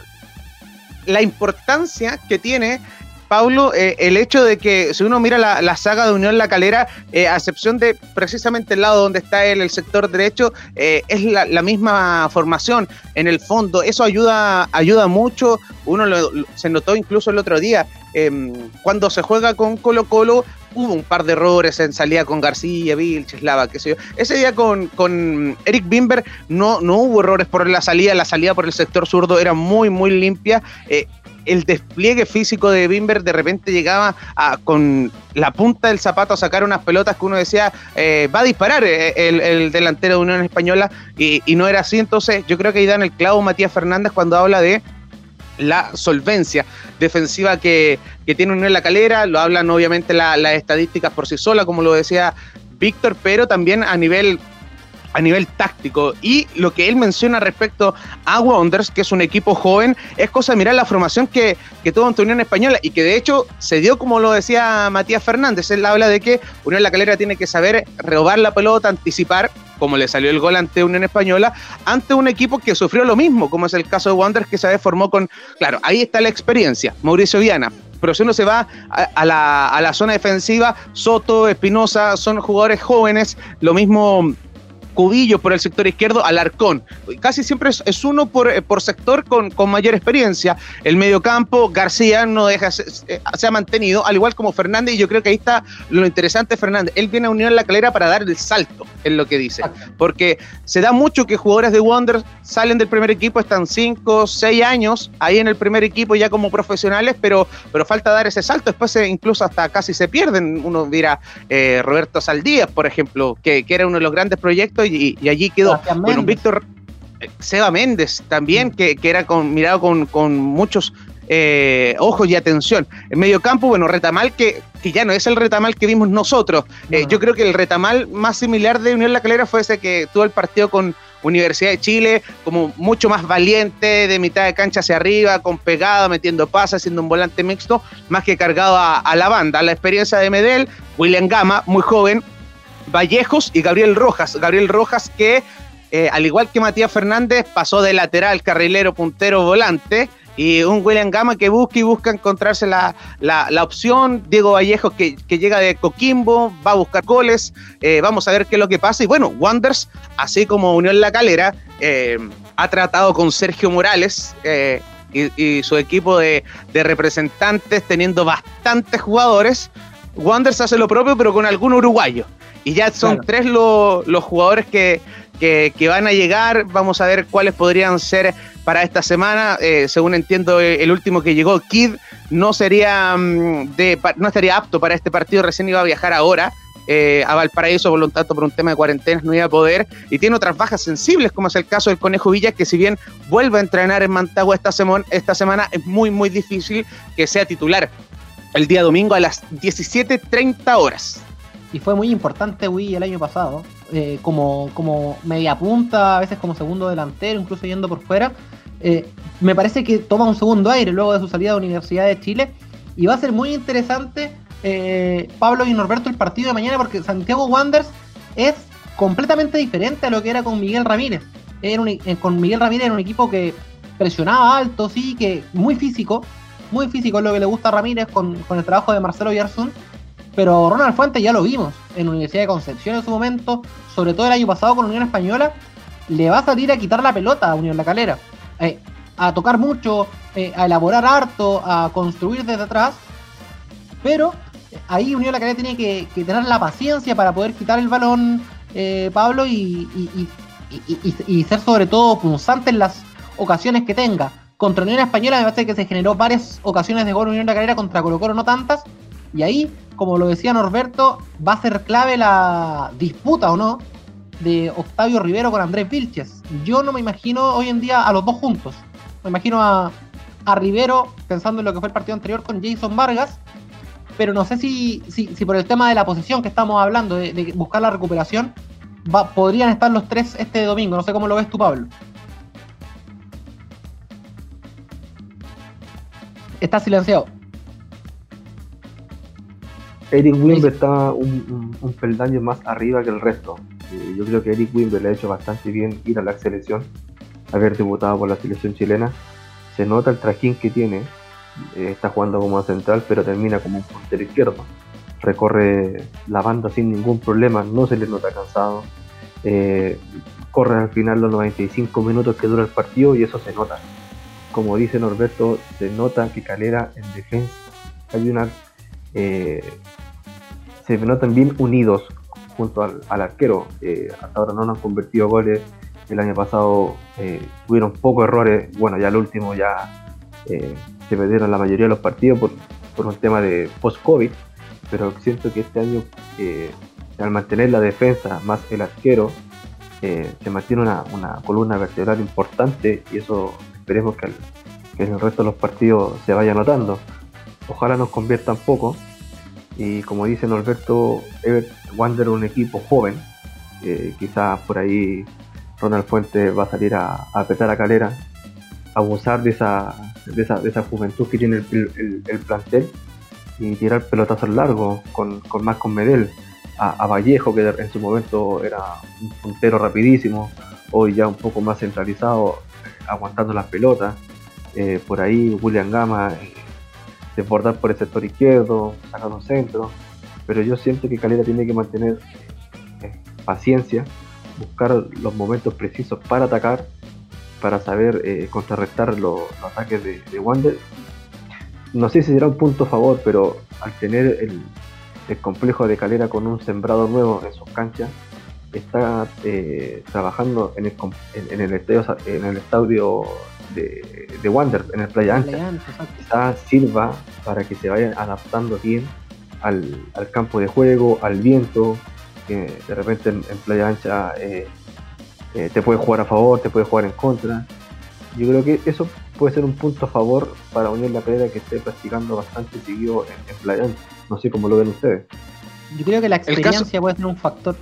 la importancia que tiene Pablo, eh, el hecho de que si uno mira la, saga de Unión La Calera, eh, a excepción de precisamente el lado donde está el sector derecho, eh, es la, misma formación. En el fondo, eso ayuda, ayuda mucho. Uno se notó incluso el otro día, em, cuando se juega con Colo Colo, hubo un par de errores en salida con García, Vilches, Lava, qué sé yo. Ese día con, con Eric Bimber no, no hubo errores por la salida, la salida por el sector zurdo era muy, muy limpia. Eh, el despliegue físico de Bimber de repente llegaba a, con la punta del zapato a sacar unas pelotas que uno decía eh, va a disparar eh, el, delantero de Unión Española y, y, no era así. Entonces, yo creo que ahí dan el clavo Matías Fernández cuando habla de la solvencia defensiva que, tiene Unión La Calera, lo hablan obviamente las estadísticas por sí sola, como lo decía Víctor, pero también a nivel a nivel táctico. Y lo que él menciona respecto a Wonders, que es un equipo joven, es cosa de mirar la formación que, que tuvo ante Unión Española y que de hecho se dio, como lo decía Matías Fernández. Él habla de que Unión La Calera tiene que saber robar la pelota, anticipar, como le salió el gol ante Unión Española, ante un equipo que sufrió lo mismo, como es el caso de Wonders, que se formó con. Claro, ahí está la experiencia. Mauricio Viana, pero si uno se va a, la, a, la, zona defensiva, Soto, Espinosa, son jugadores jóvenes, lo mismo Cubillos por el sector izquierdo, Alarcón. Casi siempre es, uno por, eh, por sector con, con, mayor experiencia. El mediocampo, García no deja, se, ha mantenido, al igual como Fernández, y yo creo que ahí está lo interesante de Fernández. Él viene a unir la calera para dar el salto, en lo que dice. Porque se da mucho que jugadores de Wonder salen del primer equipo, están 5, 6 años ahí en el primer equipo ya como profesionales, pero, pero falta dar ese salto. Después incluso hasta casi se pierden. Uno dirá eh, Roberto Saldías, por ejemplo, que, que, era uno de los grandes proyectos y, allí quedó. Bueno, Víctor eh, Seba Méndez también, que, que era con, mirado con, con muchos eh, ojos y atención. En medio campo, bueno, Retamal, que, que ya no es el Retamal que vimos nosotros. Eh, yo creo que el Retamal más similar de Unión La Calera fue ese que tuvo el partido con Universidad de Chile, como mucho más valiente, de mitad de cancha hacia arriba, con pegada, metiendo pasas, siendo un volante mixto, más que cargado a, la banda. La experiencia de Medel, William Gama, muy joven, Vallejos y Gabriel Rojas. Gabriel Rojas que, eh, al igual que Matías Fernández, pasó de lateral, carrilero, puntero, volante y un William Gama que busca y busca encontrarse la, opción. Diego Vallejo que, llega de Coquimbo, va a buscar goles. Eh, vamos a ver qué es lo que pasa. Y bueno, Wonders, así como Unión La Calera, eh, ha tratado con Sergio Morales y, su equipo de, representantes, teniendo bastantes jugadores. Wonders hace lo propio, pero con algún uruguayo. Y ya son tres los jugadores que, que, van a llegar. Vamos a ver cuáles podrían ser para esta semana. Eh, según entiendo, el último que llegó, Kid, no sería mm, de, no estaría apto para este partido. Recién iba a viajar ahora. Eh, a Valparaíso, por lo tanto, por un tema de cuarentena no iba a poder, y tiene otras bajas sensibles, como es el caso del Conejo Villa, que si bien vuelve a entrenar en Mantagua esta, semana, esta semana, es muy, muy difícil que sea titular el día domingo a las 17.30 horas y fue muy importante Wii el año pasado, eh, como, como media punta, a veces como segundo delantero, incluso yendo por fuera. Eh, me parece que toma un segundo aire luego de su salida de Universidad de Chile y va a ser muy interesante eh, Pablo y Norberto el partido de mañana porque Santiago Wanderers es completamente diferente a lo que era con Miguel Ramírez. Era con Miguel Ramírez era un equipo que presionaba alto, sí, que muy físico, muy físico es lo que le gusta a Ramírez con, con el trabajo de Marcelo Yarzún pero Ronald Fuentes ya lo vimos en Universidad de Concepción en su momento, sobre todo el año pasado con Unión Española, le va a salir a quitar la pelota a Unión La Calera, eh, a tocar mucho, eh, a elaborar harto, a construir desde atrás, pero ahí Unión La Calera tiene que, tener la paciencia para poder quitar el balón, eh, Pablo, y, y, ser sobre todo punzante en las ocasiones que tenga. Contra Unión Española me parece que se generó varias ocasiones de gol Unión La Calera, contra Colo Colo no tantas, y ahí como lo decía Norberto, va a ser clave la disputa o no de Octavio Rivero con Andrés Vilches. Yo no me imagino hoy en día a los dos juntos. Me imagino a, Rivero pensando en lo que fue el partido anterior con Jason Vargas, pero no sé si, si, por el tema de la posición que estamos hablando, de, buscar la recuperación, va, podrían estar los tres este domingo. No sé cómo lo ves tú, Pablo. Está silenciado. Eric Wimber está un, peldaño más arriba que el resto. Eh, yo creo que Eric Wimber le ha hecho bastante bien ir a la selección, haber debutado por la selección chilena. Se nota el trajín que tiene. Eh, está jugando como central, pero termina como un puntero izquierdo. Recorre la banda sin ningún problema, no se le nota cansado. Eh, corre al final los 95 minutos que dura el partido y eso se nota. Como dice Norberto, se nota que Calera en defensa hay una se notan bien unidos junto al, arquero. Eh, hasta ahora no han convertido goles. El año pasado eh, tuvieron pocos errores. Bueno, ya el último ya eh, se perdieron la mayoría de los partidos por, un tema de post-COVID. Pero siento que este año, al mantener la defensa más el arquero, se mantiene una, columna vertebral importante y eso esperemos que, que en el resto de los partidos se vaya notando. Ojalá nos conviertan poco y como dice Norberto, Ever Wander un equipo joven. quizás por ahí Ronald Fuentes va a salir a, apretar a Calera, a abusar de esa, de esa, juventud que tiene el, plantel y tirar pelotazos largos con, con Medel. A, Vallejo, que en su momento era un puntero rapidísimo, hoy ya un poco más centralizado, aguantando las pelotas. Eh, por ahí William Gama desbordar por el sector izquierdo, sacar un centro, pero yo siento que Calera tiene que mantener eh, paciencia buscar los momentos precisos para atacar, para saber eh, contrarrestar los, ataques de, Wander. No sé si será un punto a favor, pero al tener el, complejo de Calera con un sembrado nuevo en sus canchas, está eh, trabajando en el, en, el estadio, en el estadio de, de Wander, en el Playa Ancha. Quizás sirva para que se vayan adaptando bien al, campo de juego, al viento, que de repente en, Playa Ancha eh, eh, te puede jugar a favor, te puede jugar en contra. Yo creo que eso puede ser un punto a favor para unir la carrera que esté practicando bastante seguido en, Playa Ancha. No sé cómo lo ven ustedes. Yo creo que la experiencia puede ser un factor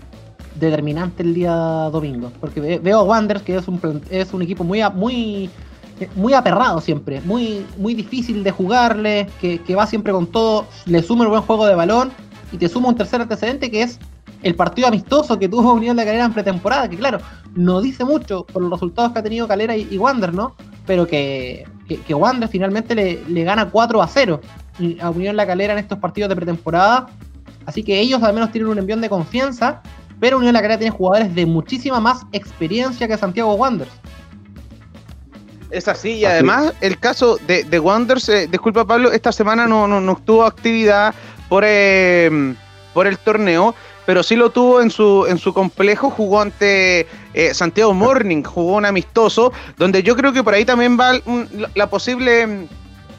determinante el día domingo. Porque veo a Wanderers, que es un, es un equipo muy, muy muy aperrado siempre, muy, muy difícil de jugarle, que, va siempre con todo, le suma un buen juego de balón y te suma un tercer antecedente que es el partido amistoso que tuvo Unión de Calera en pretemporada, que claro, no dice mucho por los resultados que ha tenido Calera y, Wander, ¿no? Pero que, que, Wander finalmente le, gana 4 a 0 a Unión La Calera en estos partidos de pretemporada. Así que ellos al menos tienen un envión de confianza, pero Unión La Calera tiene jugadores de muchísima más experiencia que Santiago Wanderers. Es así, y además el caso de, de Wonders, eh, disculpa Pablo, esta semana no, no, tuvo actividad por, em, por el torneo, pero sí lo tuvo en su, en su complejo, jugó ante eh, Santiago Morning, jugó un amistoso, donde yo creo que por ahí también va la posible em,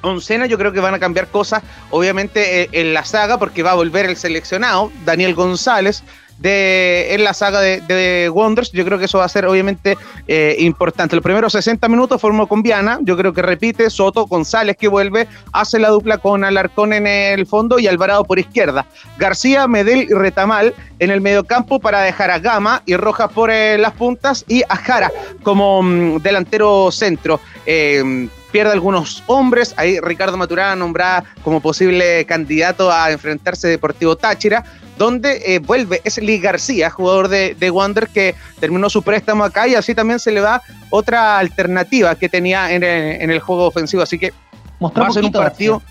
oncena, yo creo que van a cambiar cosas, obviamente eh, en la saga, porque va a volver el seleccionado, Daniel González, de, en la saga de, Wonders. Yo creo que eso va a ser obviamente eh, importante. Los primeros 60 minutos formó con Viana, yo creo que repite, Soto, González que vuelve, hace la dupla con Alarcón en el fondo y Alvarado por izquierda. García, Medel y Retamal en el mediocampo para dejar a Gama y Rojas por eh, las puntas y a Jara como mm, delantero centro. Eh, pierde algunos hombres. Ahí Ricardo Maturana nombrada como posible candidato a enfrentarse Deportivo Táchira donde eh, vuelve es Lee García, jugador de, de Wander que terminó su préstamo acá y así también se le da otra alternativa que tenía en el, juego ofensivo. Así que va a ser un partido.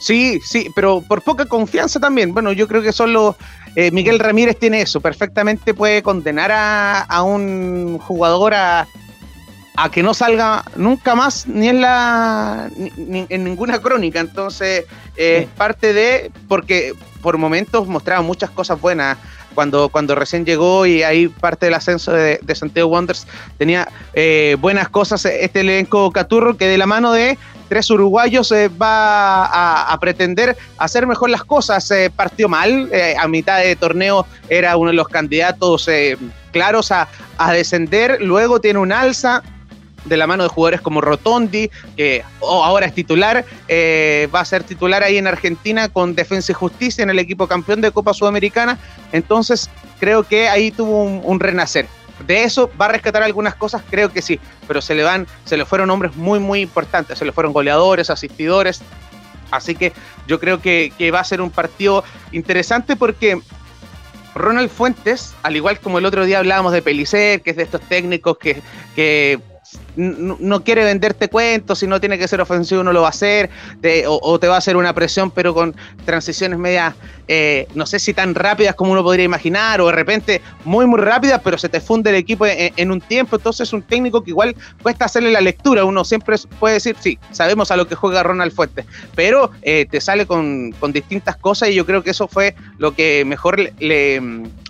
Sí, sí, pero por poca confianza también. Bueno, yo creo que solo eh, Miguel Ramírez tiene eso. Perfectamente puede condenar a, un jugador a, a que no salga nunca más ni en la ni, en ninguna crónica. Entonces, es parte de porque por momentos mostraba muchas cosas buenas. Cuando, cuando recién llegó y ahí parte del ascenso de, Santiago Wanderers tenía eh, buenas cosas este elenco Caturro que de la mano de tres uruguayos eh, va a, pretender hacer mejor las cosas. Eh, partió mal, a mitad de torneo era uno de los candidatos claros a, a descender, luego tiene un alza, de la mano de jugadores como Rotondi, que ahora es titular, eh, va a ser titular ahí en Argentina con Defensa y Justicia en el equipo campeón de Copa Sudamericana. Entonces, creo que ahí tuvo un, renacer. De eso va a rescatar algunas cosas, creo que sí, pero se le van, se le fueron hombres muy, muy importantes, se le fueron goleadores, asistidores. Así que yo creo que, va a ser un partido interesante porque Ronald Fuentes, al igual como el otro día hablábamos de Pelicer, que es de estos técnicos que no, quiere venderte cuentos, si no tiene que ser ofensivo no lo va a hacer, o, te va a hacer una presión pero con transiciones medias, eh, no sé si tan rápidas como uno podría imaginar, o de repente muy muy rápidas, pero se te funde el equipo en, un tiempo, entonces es un técnico que igual cuesta hacerle la lectura, uno siempre puede decir, sí, sabemos a lo que juega Ronald Fuentes, pero eh, te sale con, distintas cosas y yo creo que eso fue lo que mejor le,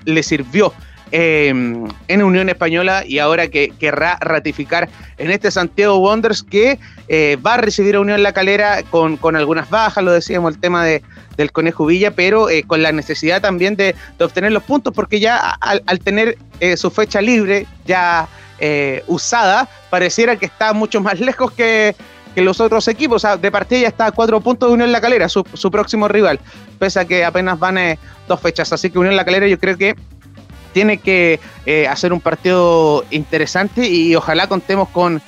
le sirvió Em, en Unión Española y ahora que querrá ratificar en este Santiago Wonders que eh, va a recibir a Unión La Calera con, algunas bajas, lo decíamos, el tema de, del Conejo Villa, pero eh, con la necesidad también de, obtener los puntos, porque ya al, tener eh, su fecha libre ya usada, pareciera que está mucho más lejos que, los otros equipos. O sea, de partida ya está a cuatro puntos de Unión La Calera, su, su próximo rival, pese a que apenas van dos fechas. Así que Unión La Calera yo creo que tiene que eh, hacer un partido interesante y ojalá contemos con,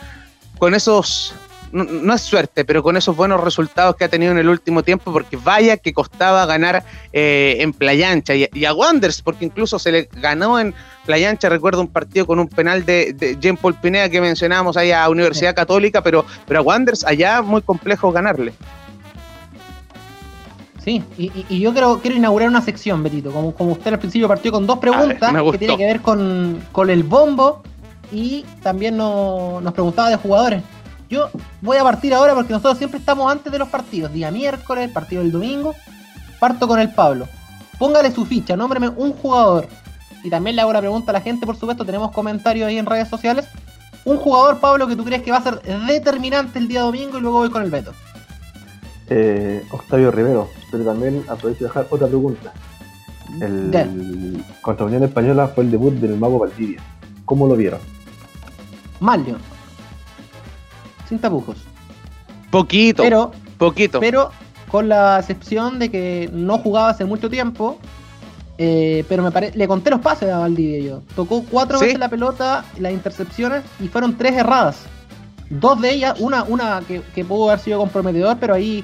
con esos, no, es suerte, pero con esos buenos resultados que ha tenido en el último tiempo, porque vaya que costaba ganar eh, en Playancha y, y, a Wanders, porque incluso se le ganó en Playancha, recuerdo un partido con un penal de, de Jean Paul Pineda que mencionábamos ahí a Universidad Católica, pero, pero a Wanders allá muy complejo ganarle. Sí, y, yo quiero, quiero inaugurar una sección, Betito. Como, como usted al principio partió con dos preguntas que tiene que ver con, el bombo y también nos preguntaba de jugadores. Yo voy a partir ahora porque nosotros siempre estamos antes de los partidos. Día miércoles, partido del domingo. Parto con el Pablo. Póngale su ficha, nómbreme un jugador. Y también le hago la pregunta a la gente, por supuesto. Tenemos comentarios ahí en redes sociales. Un jugador, Pablo, que tú crees que va a ser determinante el día domingo y luego voy con el veto. Eh, Octavio Rivero, pero también aprovecho de dejar otra pregunta. El, contra Unión Española fue el debut del Mago Valdivia. ¿Cómo lo vieron? Mal, Sin tapujos. Poquito. Pero, poquito. Pero con la excepción de que no jugaba hace mucho tiempo. Eh, pero me le conté los pases a Valdivia yo. Tocó cuatro veces la pelota, las intercepciones, y fueron tres erradas. Dos de ellas, una, una que, que pudo haber sido comprometedor, pero ahí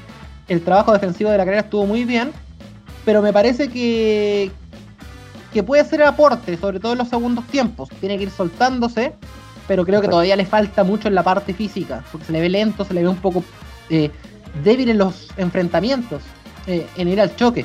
el trabajo defensivo de la carrera estuvo muy bien. Pero me parece que, que puede ser aporte, sobre todo en los segundos tiempos. Tiene que ir soltándose, pero creo que todavía le falta mucho en la parte física, porque se le ve lento, se le ve un poco eh, débil en los enfrentamientos, eh, en ir al choque.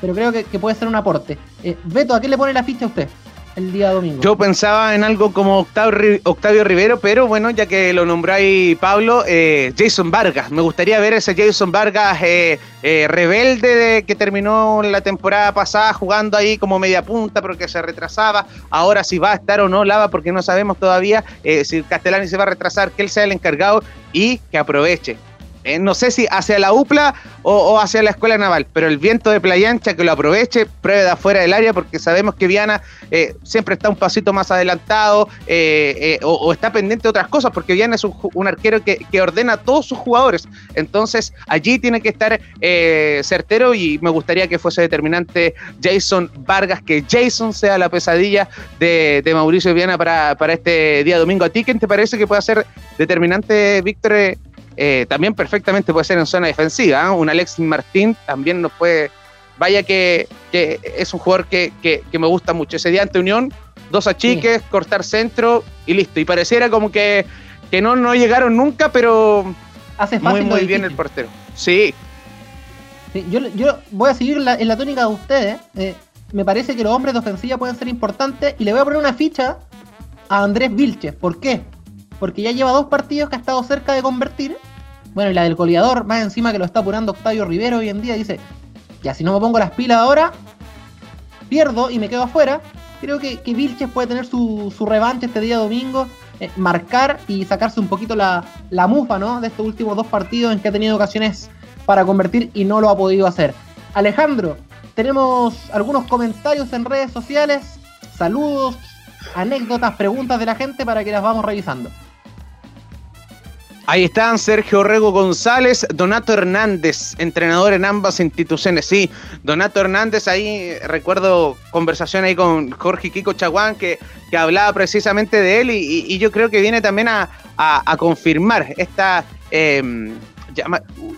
Pero creo que, puede ser un aporte. Eh, Beto, ¿a qué le pone la ficha a usted? El día domingo. Yo pensaba en algo como Octavio, Octavio Rivero, pero bueno, ya que lo nombráis Pablo, eh, Jason Vargas. Me gustaría ver ese Jason Vargas eh, eh, rebelde de, que terminó la temporada pasada jugando ahí como media punta porque se retrasaba. Ahora si va a estar o no Lava porque no sabemos todavía si Castellani se va a retrasar, que él sea el encargado y que aproveche eh, no sé si hacia la UPLA o, hacia la Escuela Naval, pero el viento de Playa Ancha que lo aproveche, pruebe de afuera del área, porque sabemos que Viana eh, siempre está un pasito más adelantado eh, o, está pendiente de otras cosas, porque Viana es un, arquero que, ordena a todos sus jugadores. Entonces allí tiene que estar certero y me gustaría que fuese determinante Jason Vargas, que Jason sea la pesadilla de, Mauricio Viana para, este día domingo. ¿A ti quién te parece que pueda ser determinante, Víctor? Eh, también perfectamente puede ser en zona defensiva. ¿eh? Un Alexis Martín también nos puede. Vaya que, es un jugador que, me gusta mucho. Ese día ante Unión, dos achiques, cortar centro y listo. Y pareciera como que, no, no llegaron nunca, pero Hace muy, muy bien el portero. Sí. yo, voy a seguir en la tónica de ustedes. Eh, me parece que los hombres de ofensiva pueden ser importantes y le voy a poner una ficha a Andrés Vilches. ¿Por qué? porque ya lleva dos partidos que ha estado cerca de convertir. Bueno, y la del goleador, más encima que lo está apurando Octavio Rivero hoy en día, dice, ya si no me pongo las pilas ahora, pierdo y me quedo afuera. Creo que, Vilches puede tener su, su revancha este día domingo, eh, marcar y sacarse un poquito la, la mufa, ¿no? De estos últimos dos partidos en que ha tenido ocasiones para convertir y no lo ha podido hacer. Alejandro, tenemos algunos comentarios en redes sociales, saludos, anécdotas, preguntas de la gente para que las vamos revisando. Ahí están Sergio Rego González, Donato Hernández, entrenador en ambas instituciones. Sí, Donato Hernández, ahí recuerdo conversación ahí con Jorge Kiko Chaguán que, que hablaba precisamente de él y, yo creo que viene también a, confirmar esta... Em,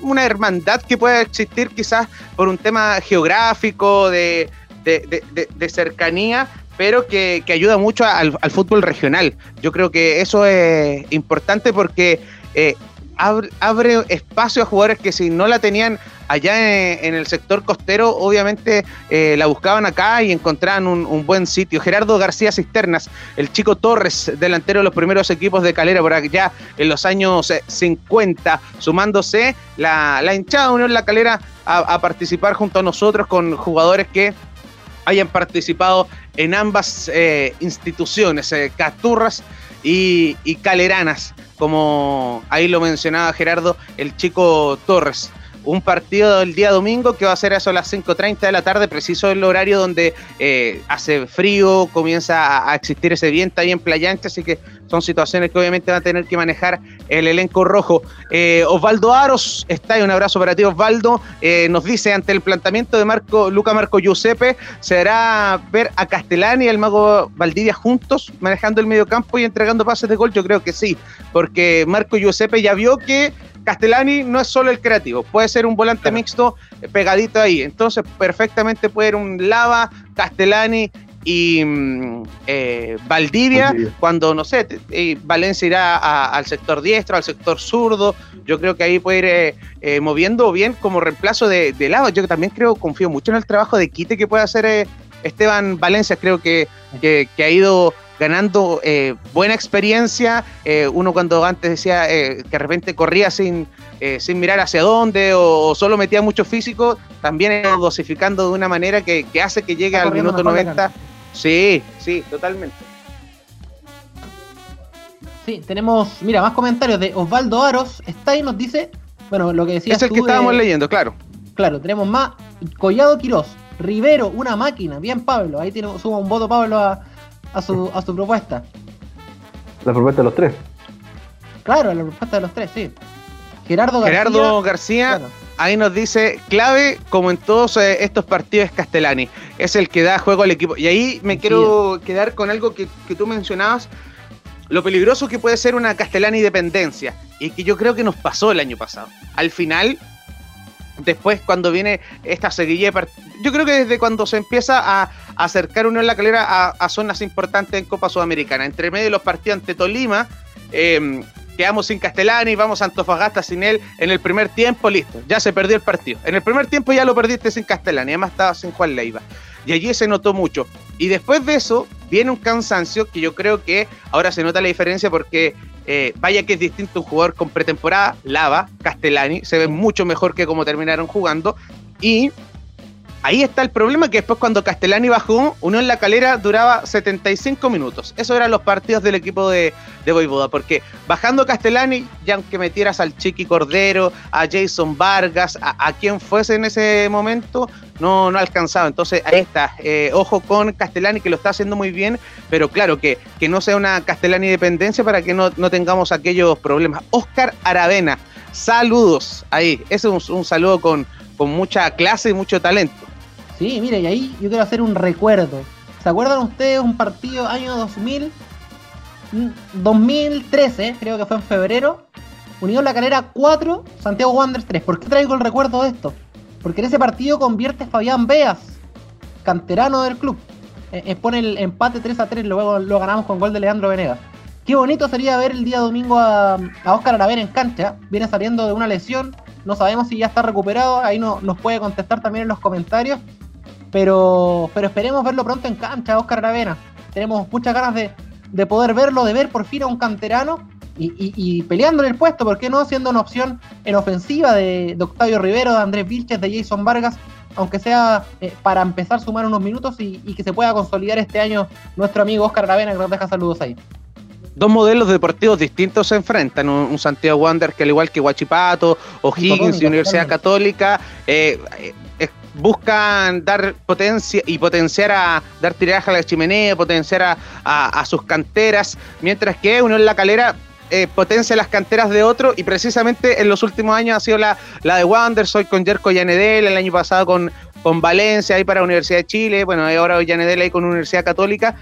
una hermandad que pueda existir quizás por un tema geográfico, de, de cercanía, pero que, ayuda mucho al, al, fútbol regional. Yo creo que eso es importante porque eh, abre, espacio a jugadores que si no la tenían allá en, el sector costero, obviamente eh, la buscaban acá y encontraban un, buen sitio. Gerardo García Cisternas, el chico Torres, delantero de los primeros equipos de Calera por allá en los años 50, eh, sumándose la, hinchada Unión La Calera a, participar junto a nosotros con jugadores que hayan participado en ambas instituciones, Casturras y, y Caleranas como ahí lo mencionaba Gerardo, el chico Torres. Un partido del día domingo que va a ser eso a las 5.30 de la tarde, preciso el horario donde eh, hace frío, comienza a, existir ese viento ahí en Playa Ancha, así que son situaciones que obviamente va a tener que manejar el elenco rojo. Eh, Osvaldo Aros está ahí, un abrazo para ti Osvaldo, eh, nos dice ante el planteamiento de Marco, Luca Marco Giuseppe, se hará ver a Castellani y al Mago Valdivia juntos manejando el mediocampo y entregando pases de gol, yo creo que sí, porque Marco Giuseppe ya vio que Castellani no es solo el creativo, puede ser un volante mixto pegadito ahí. Entonces, perfectamente puede ir un Lava, Castellani y mm, eh, Valdivia, cuando, no sé, Valencia irá al sector diestro, al sector zurdo, yo creo que ahí puede ir eh, moviendo bien como reemplazo de, de Lava. Yo también creo, confío mucho en el trabajo de quite que puede hacer Esteban Valencia, creo que, que, ha ido ganando buena experiencia. uno cuando antes decía que de repente corría sin, sin mirar hacia dónde o, solo metía mucho físico, también dosificando de una manera que, hace que llegue al minuto 90 Sí, sí, totalmente. Sí, tenemos, mira, más comentarios de Osvaldo Aros. Está ahí, nos dice, bueno, lo que decía. Es el que estábamos leyendo, claro. Claro, tenemos más. Collado Quirós, Rivero, una máquina. Bien, Pablo. Ahí tiene, suma un voto, Pablo, a, a, su, a su propuesta. La propuesta de los tres. Claro, la propuesta de los tres, sí. Gerardo García. Gerardo García ahí nos dice, clave como en todos eh, estos partidos Castellani, es el que da juego al equipo. Y ahí me quiero quedar con algo que, tú mencionabas, lo peligroso que puede ser una Castellani dependencia, y que yo creo que nos pasó el año pasado. Al final, después cuando viene esta seguilla yo creo que desde cuando se empieza a, acercar Unión La Calera a, a, zonas importantes en Copa Sudamericana, entre medio de los partidos ante Tolima, eh, quedamos sin Castellani, vamos a Antofagasta sin él en el primer tiempo, listo, ya se perdió el partido. En el primer tiempo ya lo perdiste sin Castellani, además estaba sin Juan Leiva. Y allí se notó mucho. Y después de eso viene un cansancio que yo creo que ahora se nota la diferencia porque eh, vaya que es distinto un jugador con pretemporada, Lava, Castellani, se ve mucho mejor que como terminaron jugando. Y Ahí está el problema que después cuando Castellani bajó, Unión La Calera duraba 75 minutos. Esos eran los partidos del equipo de, de Boivoda, porque bajando Castellani, ya aunque metieras al Chiqui Cordero, a Jason Vargas, a, quien fuese en ese momento, no, no alcanzaba. Entonces ahí está, eh, ojo con Castellani que lo está haciendo muy bien, pero claro que, que no sea una Castellani dependencia para que no, tengamos aquellos problemas. Oscar Aravena, saludos ahí, ese es un, saludo con, con mucha clase y mucho talento. Sí, mire, y ahí yo quiero hacer un recuerdo. ¿Se acuerdan ustedes un partido año 2000? 2013, mm, creo que fue en febrero. Unión La Calera 4, Santiago Wanderers 3. ¿Por qué traigo el recuerdo de esto? Porque en ese partido convierte Fabián Beas, canterano del club. Eh, pone el empate 3 a 3, luego lo ganamos con gol de Leandro Venegas. Qué bonito sería ver el día domingo a, a Oscar Aravena en cancha. Viene saliendo de una lesión. No sabemos si ya está recuperado. Ahí no, nos puede contestar también en los comentarios. Pero, pero esperemos verlo pronto en cancha, Oscar Aravena. Tenemos muchas ganas de, poder verlo, de ver por fin a un canterano y, y, peleando en el puesto, ¿por qué no? Siendo una opción en ofensiva de, Octavio Rivero, de Andrés Vilches, de Jason Vargas, aunque sea eh, para empezar a sumar unos minutos y, que se pueda consolidar este año nuestro amigo Oscar Aravena, que nos deja saludos ahí dos modelos deportivos distintos se enfrentan. Un, Santiago Wander que al igual que Huachipato, O'Higgins y Universidad Católica, eh, buscan dar potencia y potenciar a dar tiraje a la chimenea, potenciar a, sus canteras, mientras que uno en la calera eh, potencia las canteras de otro y precisamente en los últimos años ha sido la, la de Wanderers, hoy con Jerko Yanedel, el año pasado con, con Valencia, ahí para Universidad de Chile, bueno, ahora Yanedel ahí con Universidad Católica,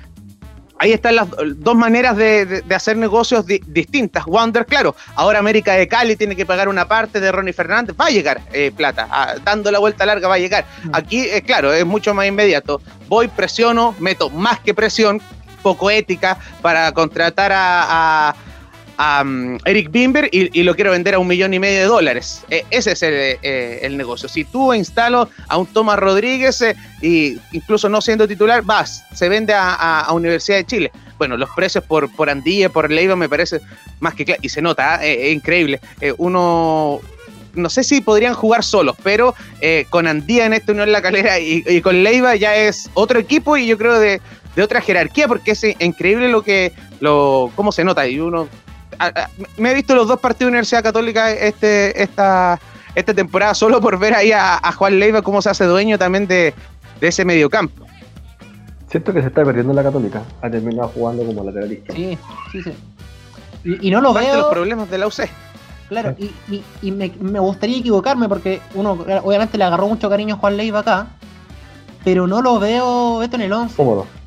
ahí están las dos maneras de, hacer negocios distintas. Wander, claro, ahora América de Cali tiene que pagar una parte de Ronnie Fernández, va a llegar eh, plata, dando la vuelta larga va a llegar. Mm. Aquí, eh, claro, es mucho más inmediato. Voy, presiono, meto más que presión, poco ética, para contratar a a um, Eric Bimber y, lo quiero vender a un millón y medio de dólares. E, ese es eh, el, negocio. Si tú instalo a un Tomás Rodríguez e y incluso no siendo titular, vas, se vende a, Universidad de Chile. Bueno, los precios por, por Andía, por Leiva me parece más que claro. Y se nota, es increíble. uno, no sé si podrían jugar solos, pero con Andía en esta Unión La Calera y, con Leiva ya es otro equipo y yo creo de, de otra jerarquía, porque es increíble lo que, lo, cómo se nota. Y uno me he visto los dos partidos de Universidad Católica este, esta, esta temporada solo por ver ahí a, Juan Leiva cómo se hace dueño también de, ese mediocampo. Siento que se está perdiendo la Católica. Ha terminado jugando como lateralista. Sí, sí, sí. Y, no lo veo. los problemas de la UC. Claro, y, me, gustaría equivocarme porque uno obviamente le agarró mucho cariño a Juan Leiva acá, pero no lo veo esto en el 11.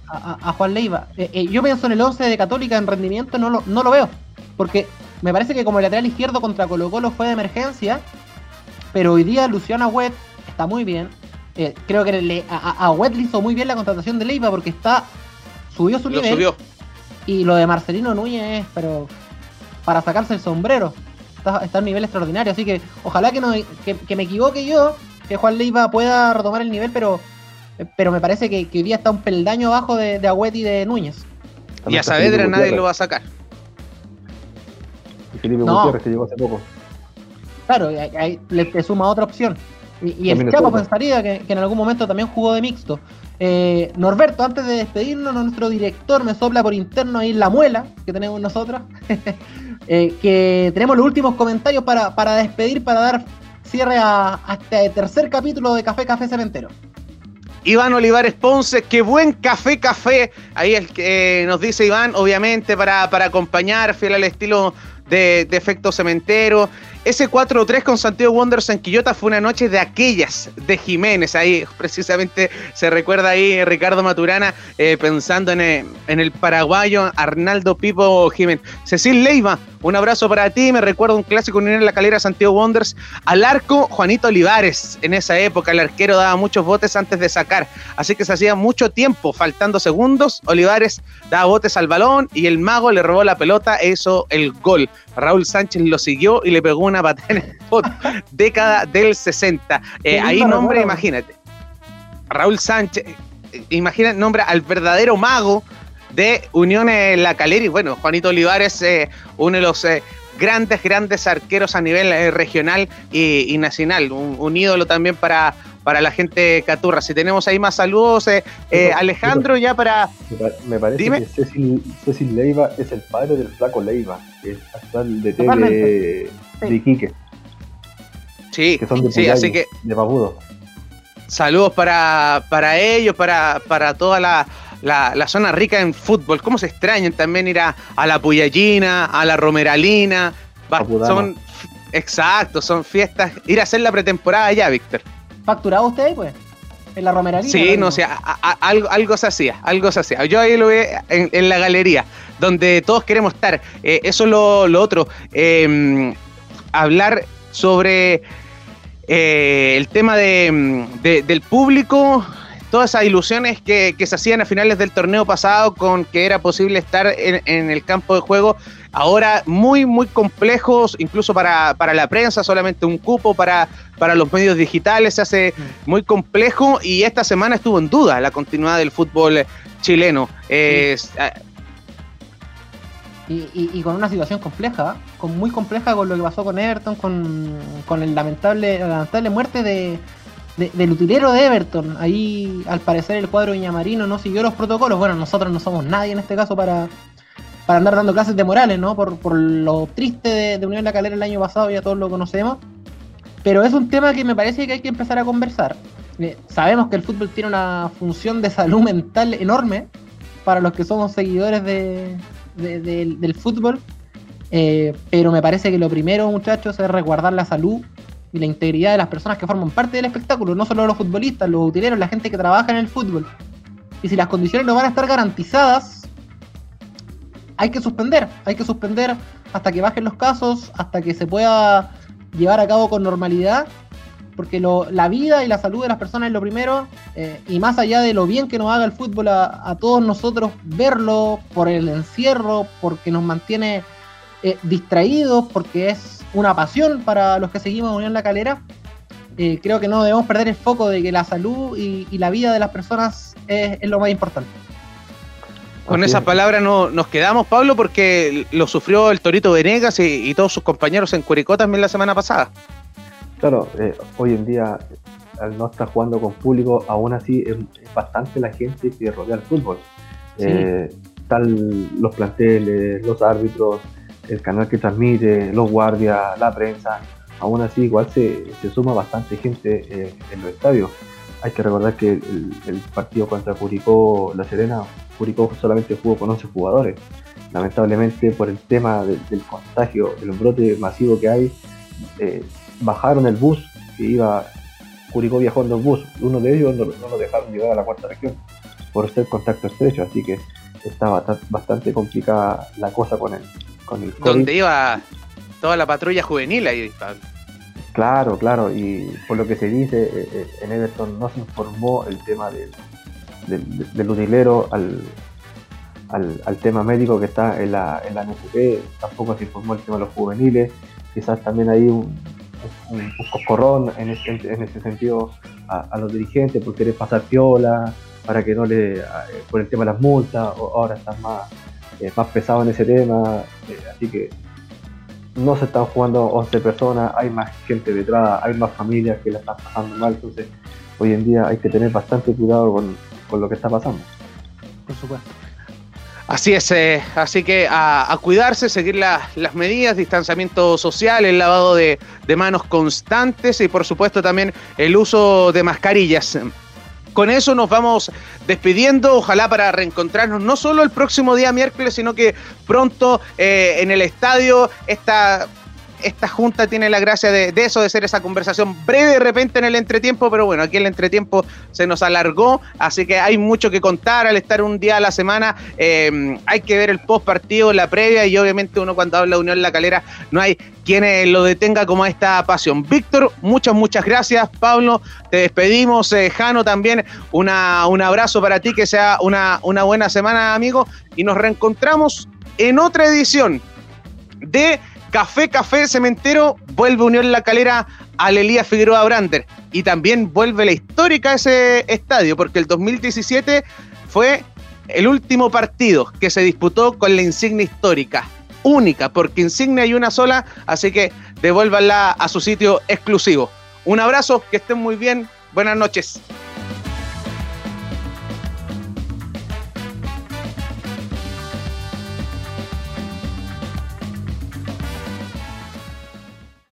A, Juan Leiva. Eh, eh, yo pienso en el 11 de Católica en rendimiento, no lo, no lo veo. Porque me parece que como el lateral izquierdo contra Colo Colo fue de emergencia, pero hoy día Luciana Webb está muy bien. eh, creo que a, a Wet hizo muy bien la contratación de Leiva porque está subió su nivel. Subió. Y lo de Marcelino Núñez, pero para sacarse el sombrero. Está, está a un nivel extraordinario. Así que ojalá que, no, que, me equivoque yo, que Juan Leiva pueda retomar el nivel, pero, pero me parece que, hoy día está un peldaño abajo de, de Agüet y de Núñez. Y a Saavedra nadie lo va a sacar. Felipe Gutiérrez que llegó hace poco. Claro, ahí, le, suma otra opción. Y, el Chapo pensaría que, en algún momento también jugó de mixto. Eh, Norberto, antes de despedirnos, nuestro director me sopla por interno ahí la muela que tenemos nosotros. Eh, que tenemos los últimos comentarios para, para despedir, para dar cierre a, este tercer capítulo de Café Café Cementero. Iván Olivares Ponce, qué buen café, café. Ahí el que nos dice Iván, obviamente, para, para acompañar, fiel al estilo de, de efecto cementero. Ese 4-3 con Santiago Wonders en Quillota fue una noche de aquellas de Jiménez. Ahí precisamente se recuerda ahí Ricardo Maturana eh, pensando en, eh, en, el paraguayo Arnaldo Pipo Jiménez. Cecil Leiva, un abrazo para ti. Me recuerdo un clásico Unión en la calera Santiago Wonders. Al arco, Juanito Olivares. En esa época el arquero daba muchos botes antes de sacar. Así que se hacía mucho tiempo, faltando segundos. Olivares daba botes al balón y el mago le robó la pelota e hizo el gol. Raúl Sánchez lo siguió y le pegó una patada en el spot. década del 60. Eh, ahí nombre, imagínate. Raúl Sánchez, eh, imagina, nombra al verdadero mago de Unión en La Calera. Y bueno, Juanito Olivares, eh, uno de los grandes, grandes arqueros a nivel regional y, nacional. Un, ídolo también para, para la gente caturra. Si tenemos ahí más saludos, eh, eh, Alejandro, ya para. Me parece que Cecil, Leiva es el padre del flaco Leiva, que es actual de de, de Iquique. Sí, sí, así que. De Papudo. Saludos para, para ellos, para, para toda la, la, zona rica en fútbol. ¿Cómo se extrañan también ir a, la Puyallina, a la Romeralina? son, exacto, son fiestas. Ir a hacer la pretemporada ya, Víctor. ¿Facturado usted pues? En la romeralina. Sí, no, sé, algo, algo se hacía, algo se hacía. Yo ahí lo vi en, la galería, donde todos queremos estar. Eh, eso es lo, otro. Em, hablar sobre eh, el tema de, del público, todas esas ilusiones que, se hacían a finales del torneo pasado con que era posible estar en, el campo de juego, ahora muy, muy complejos, incluso para, la prensa, solamente un cupo para, para los medios digitales, se hace mm. muy complejo y esta semana estuvo en duda la continuidad del fútbol chileno. Ah, y, con una situación compleja, con muy compleja con lo que pasó con Everton, con, con el lamentable, la lamentable muerte de, del utilero de Everton. Ahí, al parecer, el cuadro Viñamarino no siguió los protocolos. Bueno, nosotros no somos nadie en este caso para, para andar dando clases de morales, ¿no? Por, por lo triste de, Unión La Calera el año pasado, ya todos lo conocemos. Pero es un tema que me parece que hay que empezar a conversar. Eh, sabemos que el fútbol tiene una función de salud mental enorme para los que somos seguidores de, del fútbol. Eh, pero me parece que lo primero, muchachos, es resguardar la salud y la integridad de las personas que forman parte del espectáculo, no solo los futbolistas, los utileros, la gente que trabaja en el fútbol. Y si las condiciones no van a estar garantizadas, hay que suspender, hay que suspender hasta que bajen los casos, hasta que se pueda llevar a cabo con normalidad, porque la vida y la salud de las personas es lo primero, eh, y más allá de lo bien que nos haga el fútbol a, todos nosotros verlo por el encierro, porque nos mantiene eh, distraídos, porque es una pasión para los que seguimos Unión La Calera. Eh, creo que no debemos perder el foco de que la salud y, la vida de las personas es, lo más importante. Con esa palabra no, nos quedamos, Pablo, porque lo sufrió el Torito Venegas y, todos sus compañeros en Curicó también la semana pasada. Claro, eh, hoy en día, al no estar jugando con público, aún así es, bastante la gente que rodea el fútbol. Eh, tal los planteles, los árbitros, el canal que transmite, los guardias, la prensa, aún así igual se, suma bastante gente eh, en los estadios. Hay que recordar que el, partido contra Curicó La Serena, Curicó solamente jugó con 11 jugadores. Lamentablemente por el tema del contagio, del brote masivo que hay, eh, bajaron el bus que iba, Curicó viajó en dos bus, uno de ellos no, lo dejaron llegar a la cuarta región por ser contacto estrecho, así que estaba bastante complicada la cosa con él donde iba toda la patrulla juvenil ahí, Claro, claro, y por lo que se dice, eh, eh, en Everton no se informó el tema del, del, utilero al, al, tema médico que está en la, en la NFP, tampoco se informó el tema de los juveniles, quizás también hay un, un, coscorrón en ese, en ese sentido a, los dirigentes por querer pasar piola, para que no le, por el tema de las multas, o ahora están más, eh, más pesados en ese tema, así que no se están jugando 11 personas, hay más gente detrás, hay más familias que la están pasando mal, entonces hoy en día hay que tener bastante cuidado con, lo que está pasando. Por supuesto. Así es, eh, así que a, cuidarse, seguir las medidas, distanciamiento social, el lavado de, de manos constantes y por supuesto también el uso de mascarillas con eso nos vamos despidiendo, ojalá para reencontrarnos no solo el próximo día miércoles, sino que pronto eh, en el estadio esta esta junta tiene la gracia de, eso, de ser esa conversación breve de repente en el entretiempo, pero bueno, aquí el entretiempo se nos alargó, así que hay mucho que contar al estar un día a la semana. Eh, hay que ver el post partido, la previa, y obviamente uno cuando habla de Unión La Calera no hay quien lo detenga como esta pasión. Víctor, muchas, muchas gracias. Pablo, te despedimos. Eh, Jano también, un abrazo para ti, que sea una, una buena semana, amigo, y nos reencontramos en otra edición de Café Café Cementero vuelve Unión La Calera al Elías Figueroa Brander y también vuelve la histórica ese estadio porque el 2017 fue el último partido que se disputó con la insignia histórica, única, porque insignia hay una sola, así que devuélvanla a su sitio exclusivo. Un abrazo, que estén muy bien, buenas noches.